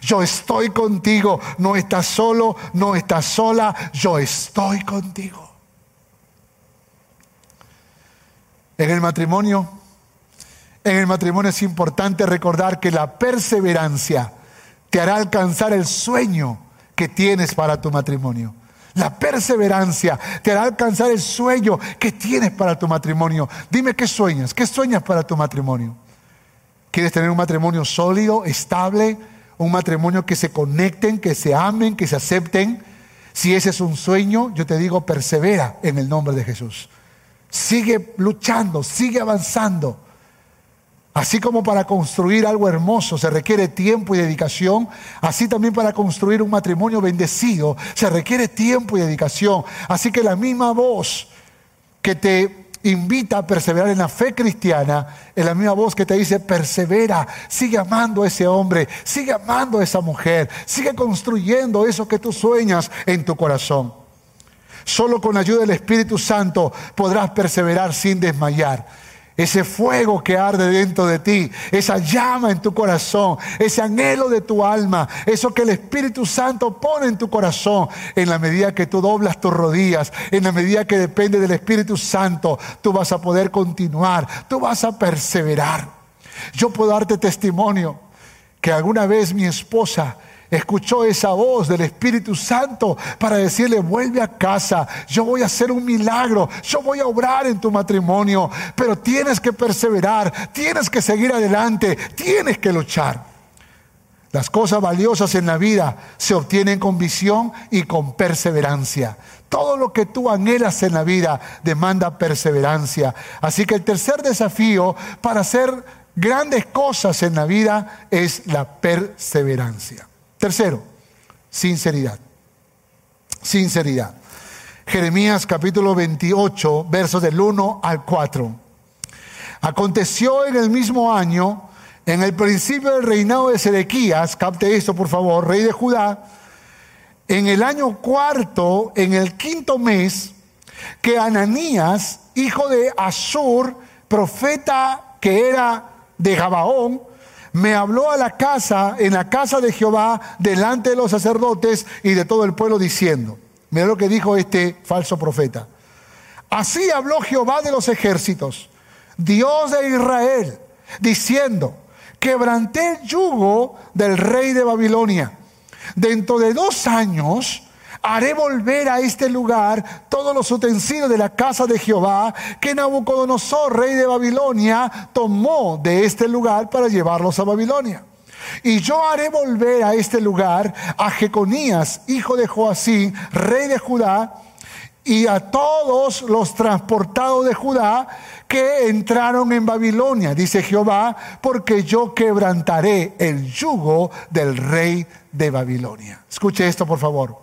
Yo estoy contigo, no estás solo, no estás sola, yo estoy contigo. En el matrimonio En el matrimonio es importante recordar que la perseverancia te hará alcanzar el sueño que tienes para tu matrimonio. La perseverancia te hará alcanzar el sueño que tienes para tu matrimonio. Dime qué sueñas, qué sueñas para tu matrimonio. ¿Quieres tener un matrimonio sólido, estable? Un matrimonio que se conecten, que se amen, que se acepten. Si ese es un sueño, yo te digo, persevera en el nombre de Jesús. Sigue luchando, sigue avanzando. Así como para construir algo hermoso se requiere tiempo y dedicación, así también para construir un matrimonio bendecido se requiere tiempo y dedicación. Así que la misma voz que te invita a perseverar en la fe cristiana es la misma voz que te dice, persevera, sigue amando a ese hombre, sigue amando a esa mujer, sigue construyendo eso que tú sueñas en tu corazón. Solo con la ayuda del Espíritu Santo podrás perseverar sin desmayar. Ese fuego que arde dentro de ti, esa llama en tu corazón, ese anhelo de tu alma, eso que el Espíritu Santo pone en tu corazón, en la medida que tú doblas tus rodillas, en la medida que depende del Espíritu Santo, tú vas a poder continuar, tú vas a perseverar. Yo puedo darte testimonio que alguna vez mi esposa escuchó esa voz del Espíritu Santo para decirle, vuelve a casa, yo voy a hacer un milagro, yo voy a obrar en tu matrimonio, pero tienes que perseverar, tienes que seguir adelante, tienes que luchar. Las cosas valiosas en la vida se obtienen con visión y con perseverancia. Todo lo que tú anhelas en la vida demanda perseverancia. Así que el tercer desafío para hacer grandes cosas en la vida es la perseverancia. Tercero, sinceridad. Sinceridad. Jeremías capítulo 28, versos del 1 al 4. Aconteció en el mismo año, en el principio del reinado de Sedequías, capte esto por favor, rey de Judá, en el año cuarto, en el quinto mes, que Ananías, hijo de Asur, profeta que era de Gabaón, me habló a la casa, en la casa de Jehová, delante de los sacerdotes y de todo el pueblo, diciendo, mira lo que dijo este falso profeta. Así habló Jehová de los ejércitos, Dios de Israel, diciendo, quebranté el yugo del rey de Babilonia. Dentro de dos años haré volver a este lugar todos los utensilios de la casa de Jehová que Nabucodonosor, rey de Babilonia, tomó de este lugar para llevarlos a Babilonia. Y yo haré volver a este lugar a Jeconías, hijo de Joacín, rey de Judá, y a todos los transportados de Judá que entraron en Babilonia, dice Jehová, porque yo quebrantaré el yugo del rey de Babilonia. Escuche esto, por favor.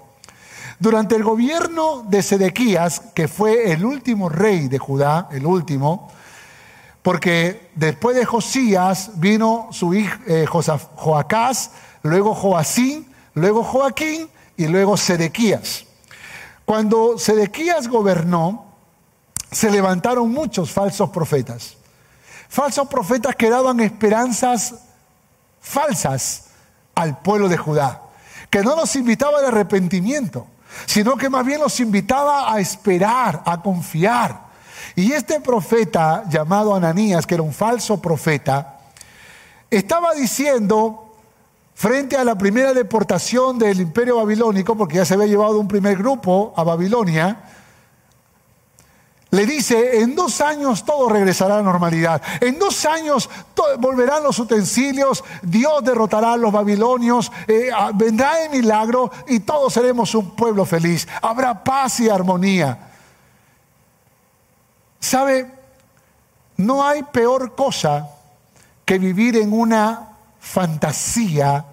Durante el gobierno de Sedequías, que fue el último rey de Judá, el último, porque después de Josías vino su hijo eh, Joacás, luego Joacín, luego Joaquín y luego Sedequías. Cuando Sedequías gobernó, se levantaron muchos falsos profetas. Falsos profetas que daban esperanzas falsas al pueblo de Judá, que no los invitaban al arrepentimiento sino que más bien los invitaba a esperar, a confiar. Y este profeta llamado Ananías, que era un falso profeta, estaba diciendo frente a la primera deportación del imperio babilónico, porque ya se había llevado un primer grupo a Babilonia, le dice, en dos años todo regresará a la normalidad. En dos años volverán los utensilios, Dios derrotará a los babilonios, eh, ah, vendrá el milagro y todos seremos un pueblo feliz. Habrá paz y armonía. ¿Sabe? No hay peor cosa que vivir en una fantasía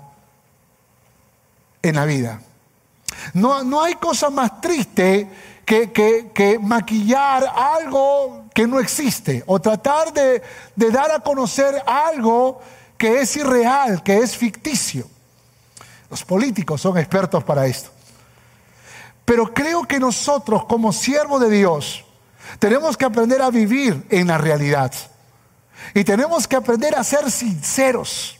en la vida. No, no hay cosa más triste que, maquillar algo que no existe o tratar de, de dar a conocer algo que es irreal, que es ficticio. Los políticos son expertos para esto. Pero creo que nosotros como siervos de Dios tenemos que aprender a vivir en la realidad. Y tenemos que aprender a ser sinceros.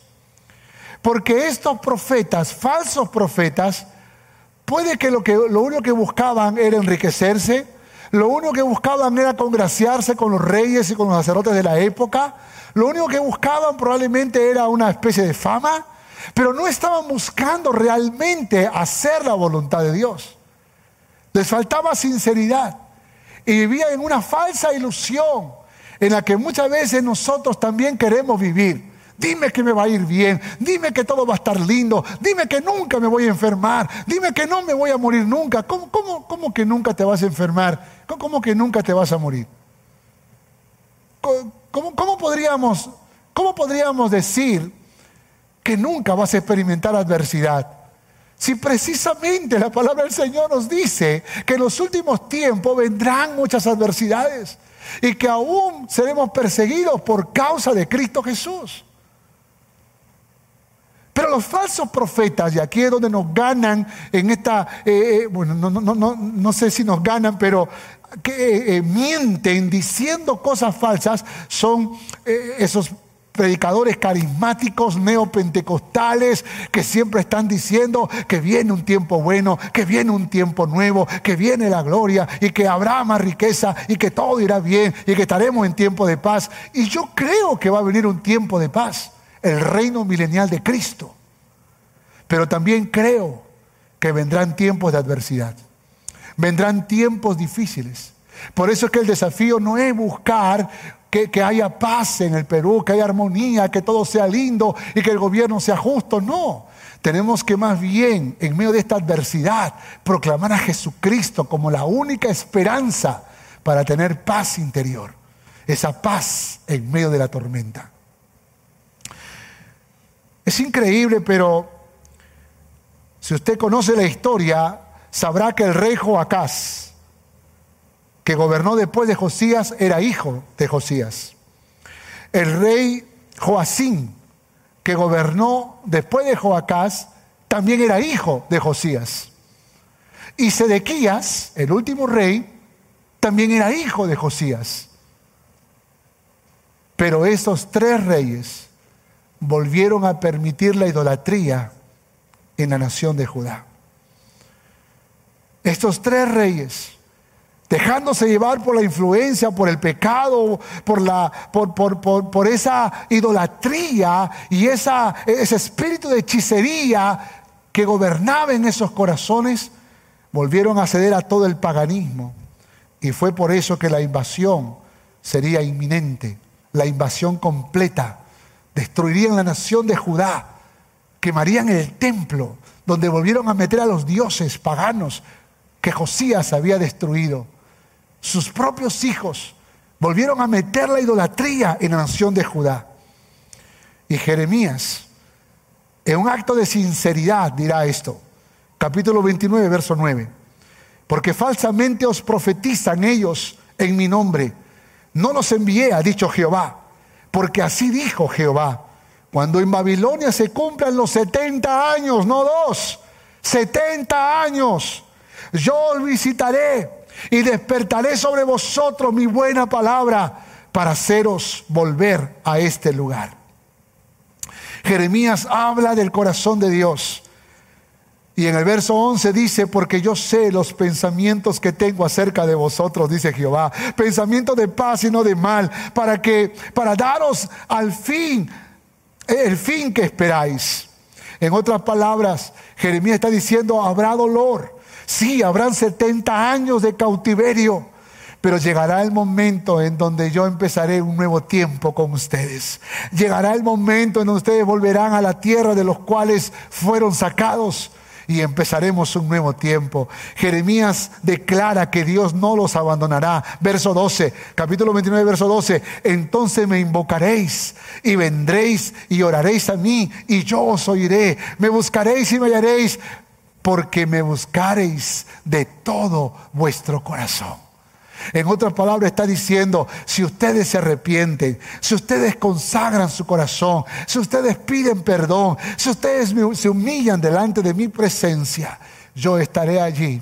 Porque estos profetas, falsos profetas, Puede que lo, único que buscaban era enriquecerse, lo único que buscaban era congraciarse con los reyes y con los sacerdotes de la época, Lo único que buscaban probablemente era una especie de fama, pero no estaban buscando realmente hacer la voluntad de Dios. Les faltaba sinceridad y vivían en una falsa ilusión en la que muchas veces nosotros también queremos vivir. Dime que me va a ir bien, dime que todo va a estar lindo, dime que nunca me voy a enfermar, dime que no me voy a morir nunca. ¿Cómo, cómo, que nunca te vas a enfermar? ¿Cómo, que nunca te vas a morir? ¿Cómo, cómo podríamos, ¿Cómo podríamos decir que nunca vas a experimentar adversidad? Si precisamente la palabra del Señor nos dice que en los últimos tiempos vendrán muchas adversidades y que aún seremos perseguidos por causa de Cristo Jesús. Pero los falsos profetas, y aquí es donde nos ganan en esta, eh, eh, bueno, no, no, no, no, sé si nos ganan, pero que eh, mienten diciendo cosas falsas, son esos predicadores carismáticos neopentecostales que siempre están diciendo que viene un tiempo bueno, que viene un tiempo nuevo, que viene la gloria y que habrá más riqueza y que todo irá bien y que estaremos en tiempo de paz. Y yo creo que va a venir un tiempo de paz, el reino milenial de Cristo. Pero también creo que vendrán tiempos de adversidad, vendrán tiempos difíciles. Por eso es que el desafío no es buscar que, haya paz en el Perú, que haya armonía, que todo sea lindo y que el gobierno sea justo. No, tenemos que más bien, en medio de esta adversidad, proclamar a Jesucristo como la única esperanza para tener paz interior. Esa paz en medio de la tormenta. Es increíble, pero si usted conoce la historia, sabrá que el rey Joacás, que gobernó después de Josías, era hijo de Josías. El rey Joacín, que gobernó después de Joacás, también era hijo de Josías. Y Sedequías, el último rey, también era hijo de Josías. Pero esos tres reyes volvieron a permitir la idolatría en la nación de Judá. Estos tres reyes dejándose llevar por la influencia, por el pecado, por, la, por, por, esa idolatría y esa, ese espíritu de hechicería que gobernaba en esos corazones, volvieron a ceder a todo el paganismo. Y fue por eso que la invasión sería inminente, la invasión completa. Destruirían la nación de Judá, quemarían el templo, donde volvieron a meter a los dioses paganos que Josías había destruido sus propios hijos volvieron a meter la idolatría en la nación de Judá. Y Jeremías, en un acto de sinceridad, dirá esto, capítulo 29, verso 9, porque falsamente os profetizan ellos en mi nombre. No los envié, ha dicho Jehová, porque así dijo Jehová. Cuando en Babilonia se cumplan los 70 años, no dos, 70 años, yo os visitaré y despertaré sobre vosotros mi buena palabra para haceros volver a este lugar. Jeremías habla del corazón de Dios. Y en el verso 11 dice, porque yo sé los pensamientos que tengo acerca de vosotros, dice Jehová, pensamientos de paz y no de mal, para que para daros al fin el fin que esperáis. En otras palabras, Jeremías está diciendo, habrá dolor, Sí, habrán 70 años de cautiverio, pero llegará el momento en donde yo empezaré un nuevo tiempo con ustedes. Llegará el momento en donde ustedes volverán a la tierra de los cuales fueron sacados y empezaremos un nuevo tiempo. Jeremías declara que Dios no los abandonará. Verso 12, capítulo 29, verso 12. Entonces me invocaréis y vendréis y oraréis a mí y yo os oiré. Me buscaréis y me hallaréis porque me buscareis de todo vuestro corazón. En otras palabras está diciendo, si ustedes se arrepienten, si ustedes consagran su corazón, si ustedes piden perdón, si ustedes se humillan delante de mi presencia, yo estaré allí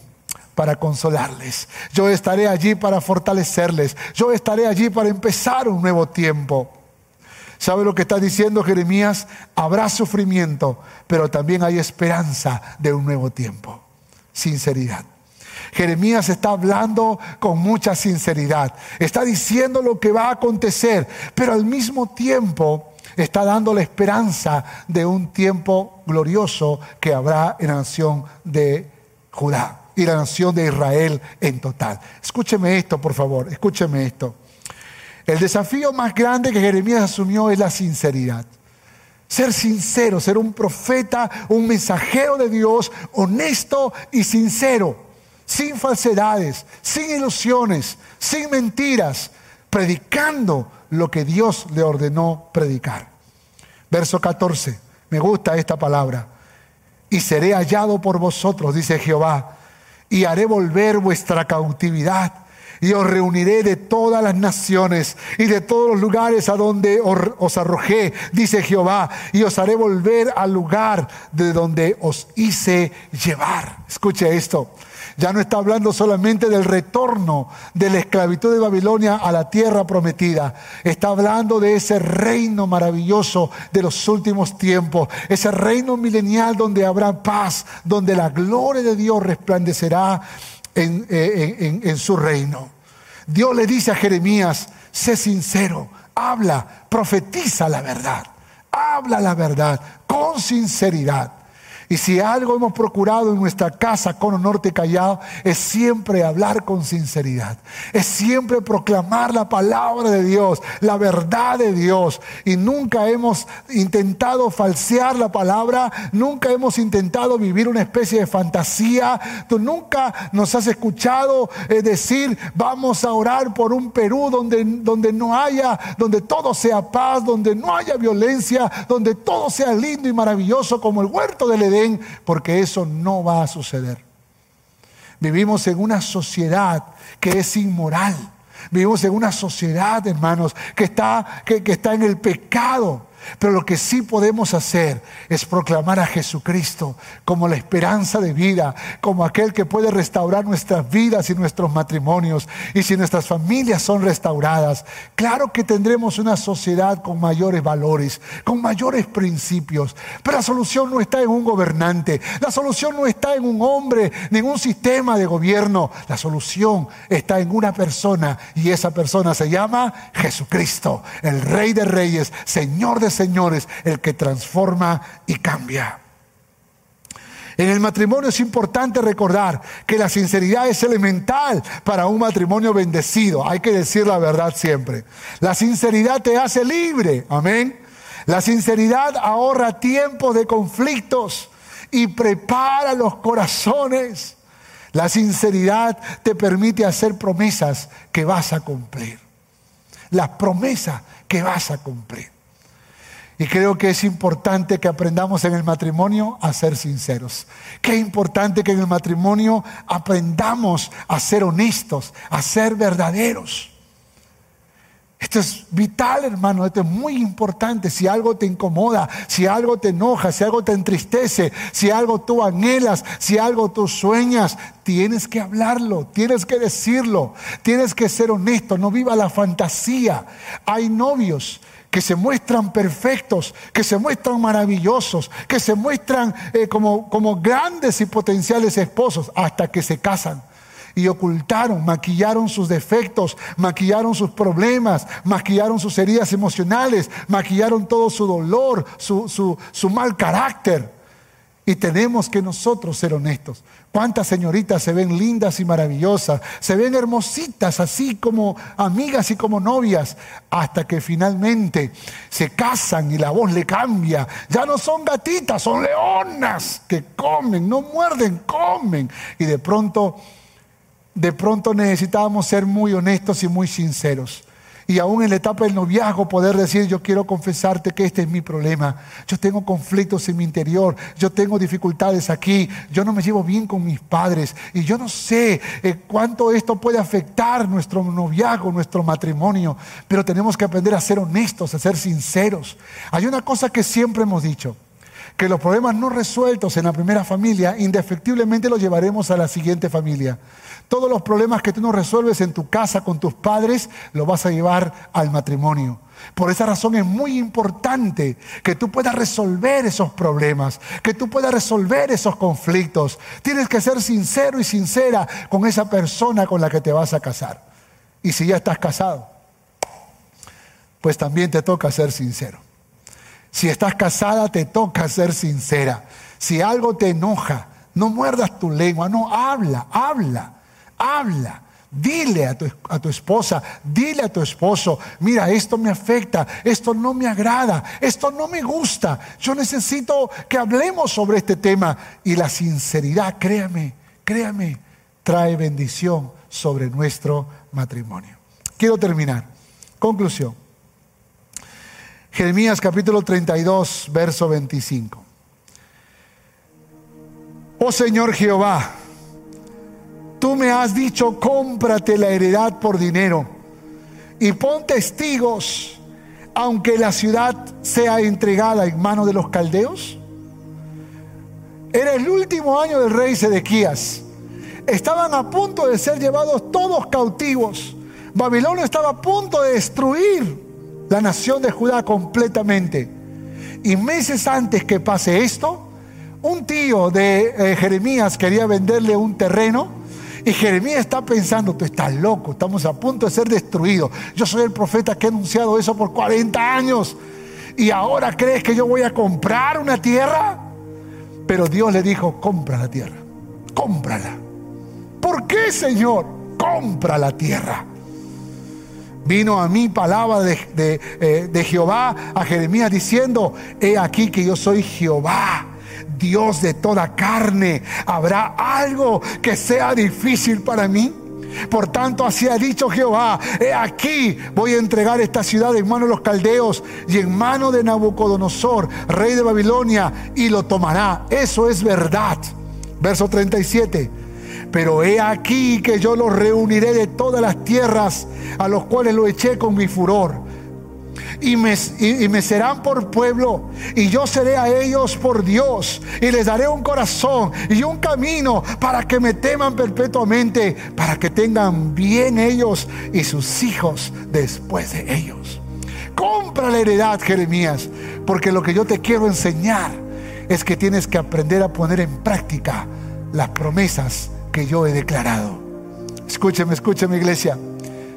para consolarles. Yo estaré allí para fortalecerles. Yo estaré allí para empezar un nuevo tiempo. ¿Sabe lo que está diciendo Jeremías? Habrá sufrimiento, pero también hay esperanza de un nuevo tiempo. Sinceridad. Jeremías está hablando con mucha sinceridad. Está diciendo lo que va a acontecer, pero al mismo tiempo está dando la esperanza de un tiempo glorioso que habrá en la nación de Judá y la nación de Israel en total. Escúcheme esto, por favor, escúcheme esto. El desafío más grande que Jeremías asumió es la sinceridad. Ser sincero, ser un profeta, un mensajero de Dios, honesto y sincero, sin falsedades, sin ilusiones, sin mentiras, predicando lo que Dios le ordenó predicar. Verso 14, me gusta esta palabra. Y seré hallado por vosotros, dice Jehová, y haré volver vuestra cautividad y os reuniré de todas las naciones y de todos los lugares a donde os arrojé, dice Jehová, y os haré volver al lugar de donde os hice llevar. Escuche esto. Ya no está hablando solamente del retorno de la esclavitud de Babilonia a la tierra prometida. Está hablando de ese reino maravilloso de los últimos tiempos. Ese reino milenial donde habrá paz, donde la gloria de Dios resplandecerá en, en su reino. Dios le dice a Jeremías, sé sincero, habla, profetiza la verdad, habla la verdad con sinceridad. Y si algo hemos procurado en nuestra casa con Norte Callao es siempre hablar con sinceridad, es siempre proclamar la palabra de Dios, la verdad de Dios. Y nunca hemos intentado falsear la palabra, nunca hemos intentado vivir una especie de fantasía. Tú nunca nos has escuchado eh, decir, vamos a orar por un Perú donde, donde no haya, donde todo sea paz, donde no haya violencia, donde todo sea lindo y maravilloso como el huerto del Edén porque eso no va a suceder. Vivimos en una sociedad que es inmoral. Vivimos en una sociedad, hermanos, que está, que está en el pecado. Pero lo que sí podemos hacer es proclamar a Jesucristo como la esperanza de vida, como aquel que puede restaurar nuestras vidas y nuestros matrimonios. Y si nuestras familias son restauradas, claro que tendremos una sociedad con mayores valores, con mayores principios. Pero la solución no está en un gobernante, la solución no está en un hombre, ni en un sistema de gobierno. La solución está en una persona y esa persona se llama Jesucristo, el Rey de Reyes, Señor de señores, el que transforma y cambia. En el matrimonio es importante recordar que la sinceridad es elemental para un matrimonio bendecido. Hay que decir la verdad siempre. La sinceridad te hace libre. Amén. La sinceridad ahorra tiempo de conflictos y prepara los corazones. La sinceridad te permite hacer promesas que vas a cumplir. Las promesas que vas a cumplir. Y creo que es importante que aprendamos en el matrimonio a ser sinceros. Qué importante que en el matrimonio aprendamos a ser honestos, a ser verdaderos. Esto es vital, hermano, esto es muy importante. Si algo te incomoda, si algo te enoja, si algo te entristece, si algo tú anhelas, si algo tú sueñas, tienes que hablarlo, tienes que decirlo, tienes que ser honesto, no viva la fantasía. Hay novios que se muestran perfectos, que se muestran maravillosos, que se muestran eh, como, como grandes y potenciales esposos hasta que se casan y ocultaron, maquillaron sus defectos, maquillaron sus problemas, maquillaron sus heridas emocionales, maquillaron todo su dolor, su, su, su mal carácter. Y tenemos que nosotros ser honestos. ¿Cuántas señoritas se ven lindas y maravillosas? Se ven hermositas, así como amigas y como novias, hasta que finalmente se casan y la voz le cambia. Ya no son gatitas, son leonas que comen, no muerden, comen. Y de pronto, de pronto necesitábamos ser muy honestos y muy sinceros y aún en la etapa del noviazgo poder decir, yo quiero confesarte que este es mi problema. Yo tengo conflictos en mi interior, yo tengo dificultades aquí, yo no me llevo bien con mis padres y yo no sé eh, cuánto esto puede afectar nuestro noviazgo, nuestro matrimonio, pero tenemos que aprender a ser honestos, a ser sinceros. Hay una cosa que siempre hemos dicho, que los problemas no resueltos en la primera familia, indefectiblemente los llevaremos a la siguiente familia. Todos los problemas que tú no resuelves en tu casa con tus padres, los vas a llevar al matrimonio. Por esa razón es muy importante que tú puedas resolver esos problemas, que tú puedas resolver esos conflictos. Tienes que ser sincero y sincera con esa persona con la que te vas a casar. Y si ya estás casado, pues también te toca ser sincero. Si estás casada, te toca ser sincera. Si algo te enoja, no muerdas tu lengua, no habla, habla, habla. Dile a tu, a tu, esposa, dile a tu esposo, mira, esto me afecta, esto no me agrada, esto no me gusta. Yo necesito que hablemos sobre este tema. Y la sinceridad, créame, créame, trae bendición sobre nuestro matrimonio. Quiero terminar. Conclusión. Jeremías capítulo 32, verso 25. Oh Señor Jehová, tú me has dicho, cómprate la heredad por dinero y pon testigos, aunque la ciudad sea entregada en manos de los caldeos. Era el último año del rey Sedequías. Estaban a punto de ser llevados todos cautivos. Babilonia estaba a punto de destruir la nación de Judá completamente. Y meses antes que pase esto, un tío de eh, Jeremías quería venderle un terreno y Jeremías está pensando, tú estás loco, estamos a punto de ser destruidos. Yo soy el profeta que ha anunciado eso por 40 años y ahora crees que yo voy a comprar una tierra. Pero Dios le dijo, compra la tierra, cómprala. ¿Por qué, Señor? Compra la tierra. Vino a mí palabra de, eh, de Jehová a Jeremías diciendo, he aquí que yo soy Jehová Dios de toda carne. ¿Habrá algo que sea difícil para mí? Por tanto, así ha dicho Jehová, he aquí voy a entregar esta ciudad en manos de los caldeos y en mano de Nabucodonosor, rey de Babilonia, y lo tomará. Eso es verdad. Verso 37. Pero he aquí que yo los reuniré de todas las tierras a los cuales lo eché con mi furor. Y me, serán por pueblo, y yo seré a ellos por Dios, y les daré un corazón y un camino para que me teman perpetuamente, para que tengan bien ellos y sus hijos después de ellos. Compra la heredad, Jeremías, porque lo que yo te quiero enseñar es que tienes que aprender a poner en práctica las promesas que yo he declarado. Escúcheme, escúcheme iglesia.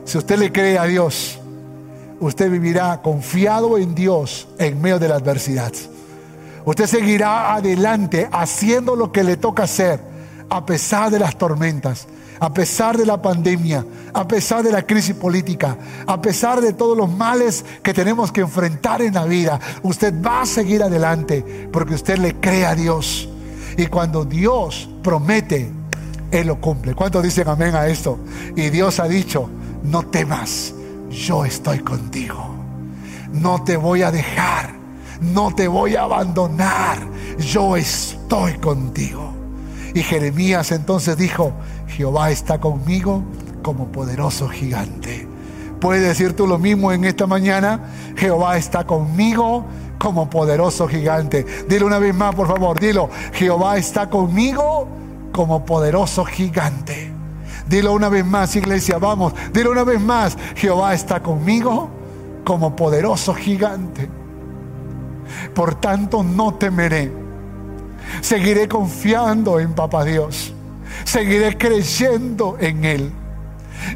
Si usted le cree a Dios, usted vivirá confiado en Dios en medio de la adversidad. Usted seguirá adelante haciendo lo que le toca hacer a pesar de las tormentas, a pesar de la pandemia, a pesar de la crisis política, a pesar de todos los males que tenemos que enfrentar en la vida. Usted va a seguir adelante porque usted le cree a Dios. Y cuando Dios promete, él lo cumple. ¿Cuántos dicen amén a esto? Y Dios ha dicho, no temas, yo estoy contigo. No te voy a dejar, no te voy a abandonar, yo estoy contigo. Y Jeremías entonces dijo, Jehová está conmigo como poderoso gigante. ¿Puedes decir tú lo mismo en esta mañana? Jehová está conmigo como poderoso gigante. Dilo una vez más, por favor, dilo. Jehová está conmigo como poderoso gigante. Dilo una vez más, iglesia, vamos. Dilo una vez más, Jehová está conmigo como poderoso gigante. Por tanto, no temeré. Seguiré confiando en Papá Dios. Seguiré creyendo en Él.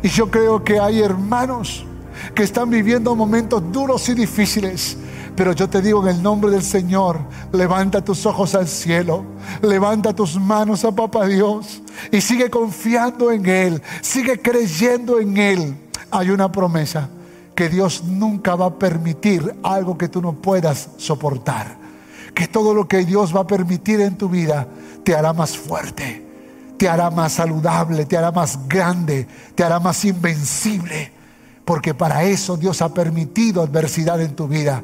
Y yo creo que hay hermanos que están viviendo momentos duros y difíciles pero yo te digo en el nombre del Señor, levanta tus ojos al cielo, levanta tus manos a Papá Dios y sigue confiando en Él, sigue creyendo en Él. Hay una promesa que Dios nunca va a permitir algo que tú no puedas soportar. Que todo lo que Dios va a permitir en tu vida te hará más fuerte, te hará más saludable, te hará más grande, te hará más invencible. Porque para eso Dios ha permitido adversidad en tu vida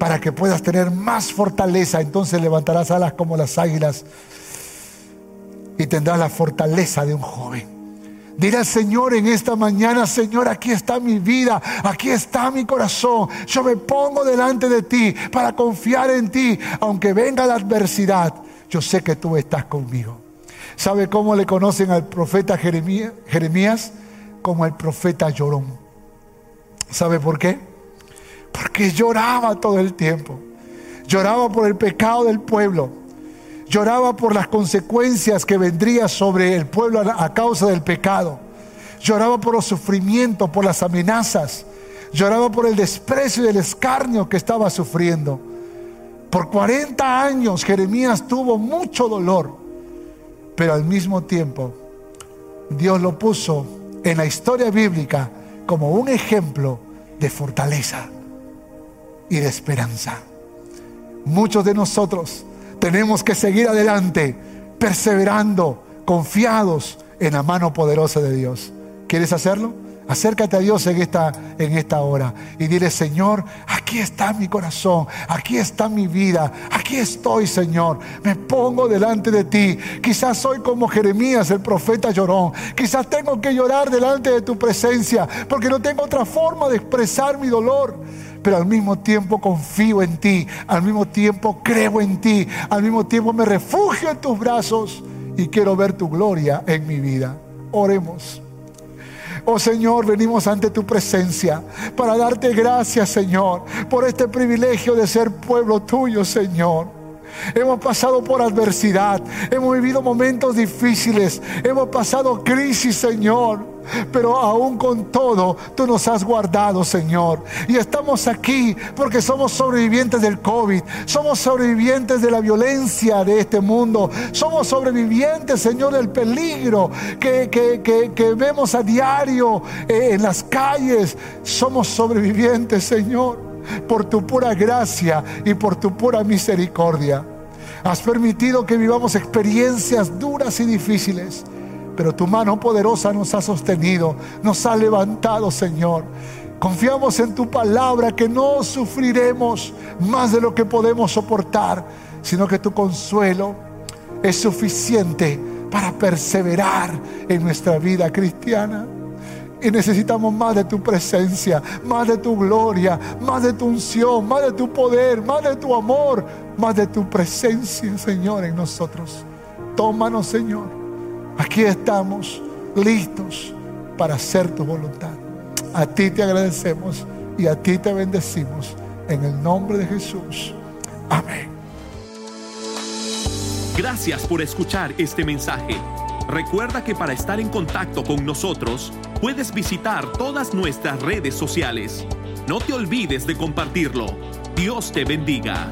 para que puedas tener más fortaleza. Entonces levantarás alas como las águilas y tendrás la fortaleza de un joven. Dirá Señor en esta mañana, Señor, aquí está mi vida, aquí está mi corazón. Yo me pongo delante de ti para confiar en ti, aunque venga la adversidad. Yo sé que tú estás conmigo. ¿Sabe cómo le conocen al profeta Jeremías? Como el profeta llorón. ¿Sabe por qué? Porque lloraba todo el tiempo. Lloraba por el pecado del pueblo. Lloraba por las consecuencias que vendría sobre el pueblo a causa del pecado. Lloraba por los sufrimientos, por las amenazas. Lloraba por el desprecio y el escarnio que estaba sufriendo. Por 40 años Jeremías tuvo mucho dolor, pero al mismo tiempo Dios lo puso en la historia bíblica como un ejemplo de fortaleza y de esperanza. Muchos de nosotros tenemos que seguir adelante, perseverando, confiados en la mano poderosa de Dios. ¿Quieres hacerlo? Acércate a Dios en esta, en esta hora y dile, Señor, aquí está mi corazón, aquí está mi vida, aquí estoy, Señor. Me pongo delante de ti. Quizás soy como Jeremías, el profeta llorón. Quizás tengo que llorar delante de tu presencia porque no tengo otra forma de expresar mi dolor pero al mismo tiempo confío en ti, al mismo tiempo creo en ti, al mismo tiempo me refugio en tus brazos y quiero ver tu gloria en mi vida. Oremos. Oh Señor, venimos ante tu presencia para darte gracias, Señor, por este privilegio de ser pueblo tuyo, Señor. Hemos pasado por adversidad, hemos vivido momentos difíciles, hemos pasado crisis, Señor. Pero aún con todo, tú nos has guardado, Señor. Y estamos aquí porque somos sobrevivientes del COVID. Somos sobrevivientes de la violencia de este mundo. Somos sobrevivientes, Señor, del peligro que, vemos a diario eh, en las calles. Somos sobrevivientes, Señor por tu pura gracia y por tu pura misericordia. Has permitido que vivamos experiencias duras y difíciles, pero tu mano poderosa nos ha sostenido, nos ha levantado, Señor. Confiamos en tu palabra que no sufriremos más de lo que podemos soportar, sino que tu consuelo es suficiente para perseverar en nuestra vida cristiana. Y necesitamos más de tu presencia, más de tu gloria, más de tu unción, más de tu poder, más de tu amor, más de tu presencia, Señor, en nosotros. Tómanos, Señor. Aquí estamos listos para hacer tu voluntad. A ti te agradecemos y a ti te bendecimos. En el nombre de Jesús. Amén. Gracias por escuchar este mensaje. Recuerda que para estar en contacto con nosotros, puedes visitar todas nuestras redes sociales. No te olvides de compartirlo. Dios te bendiga.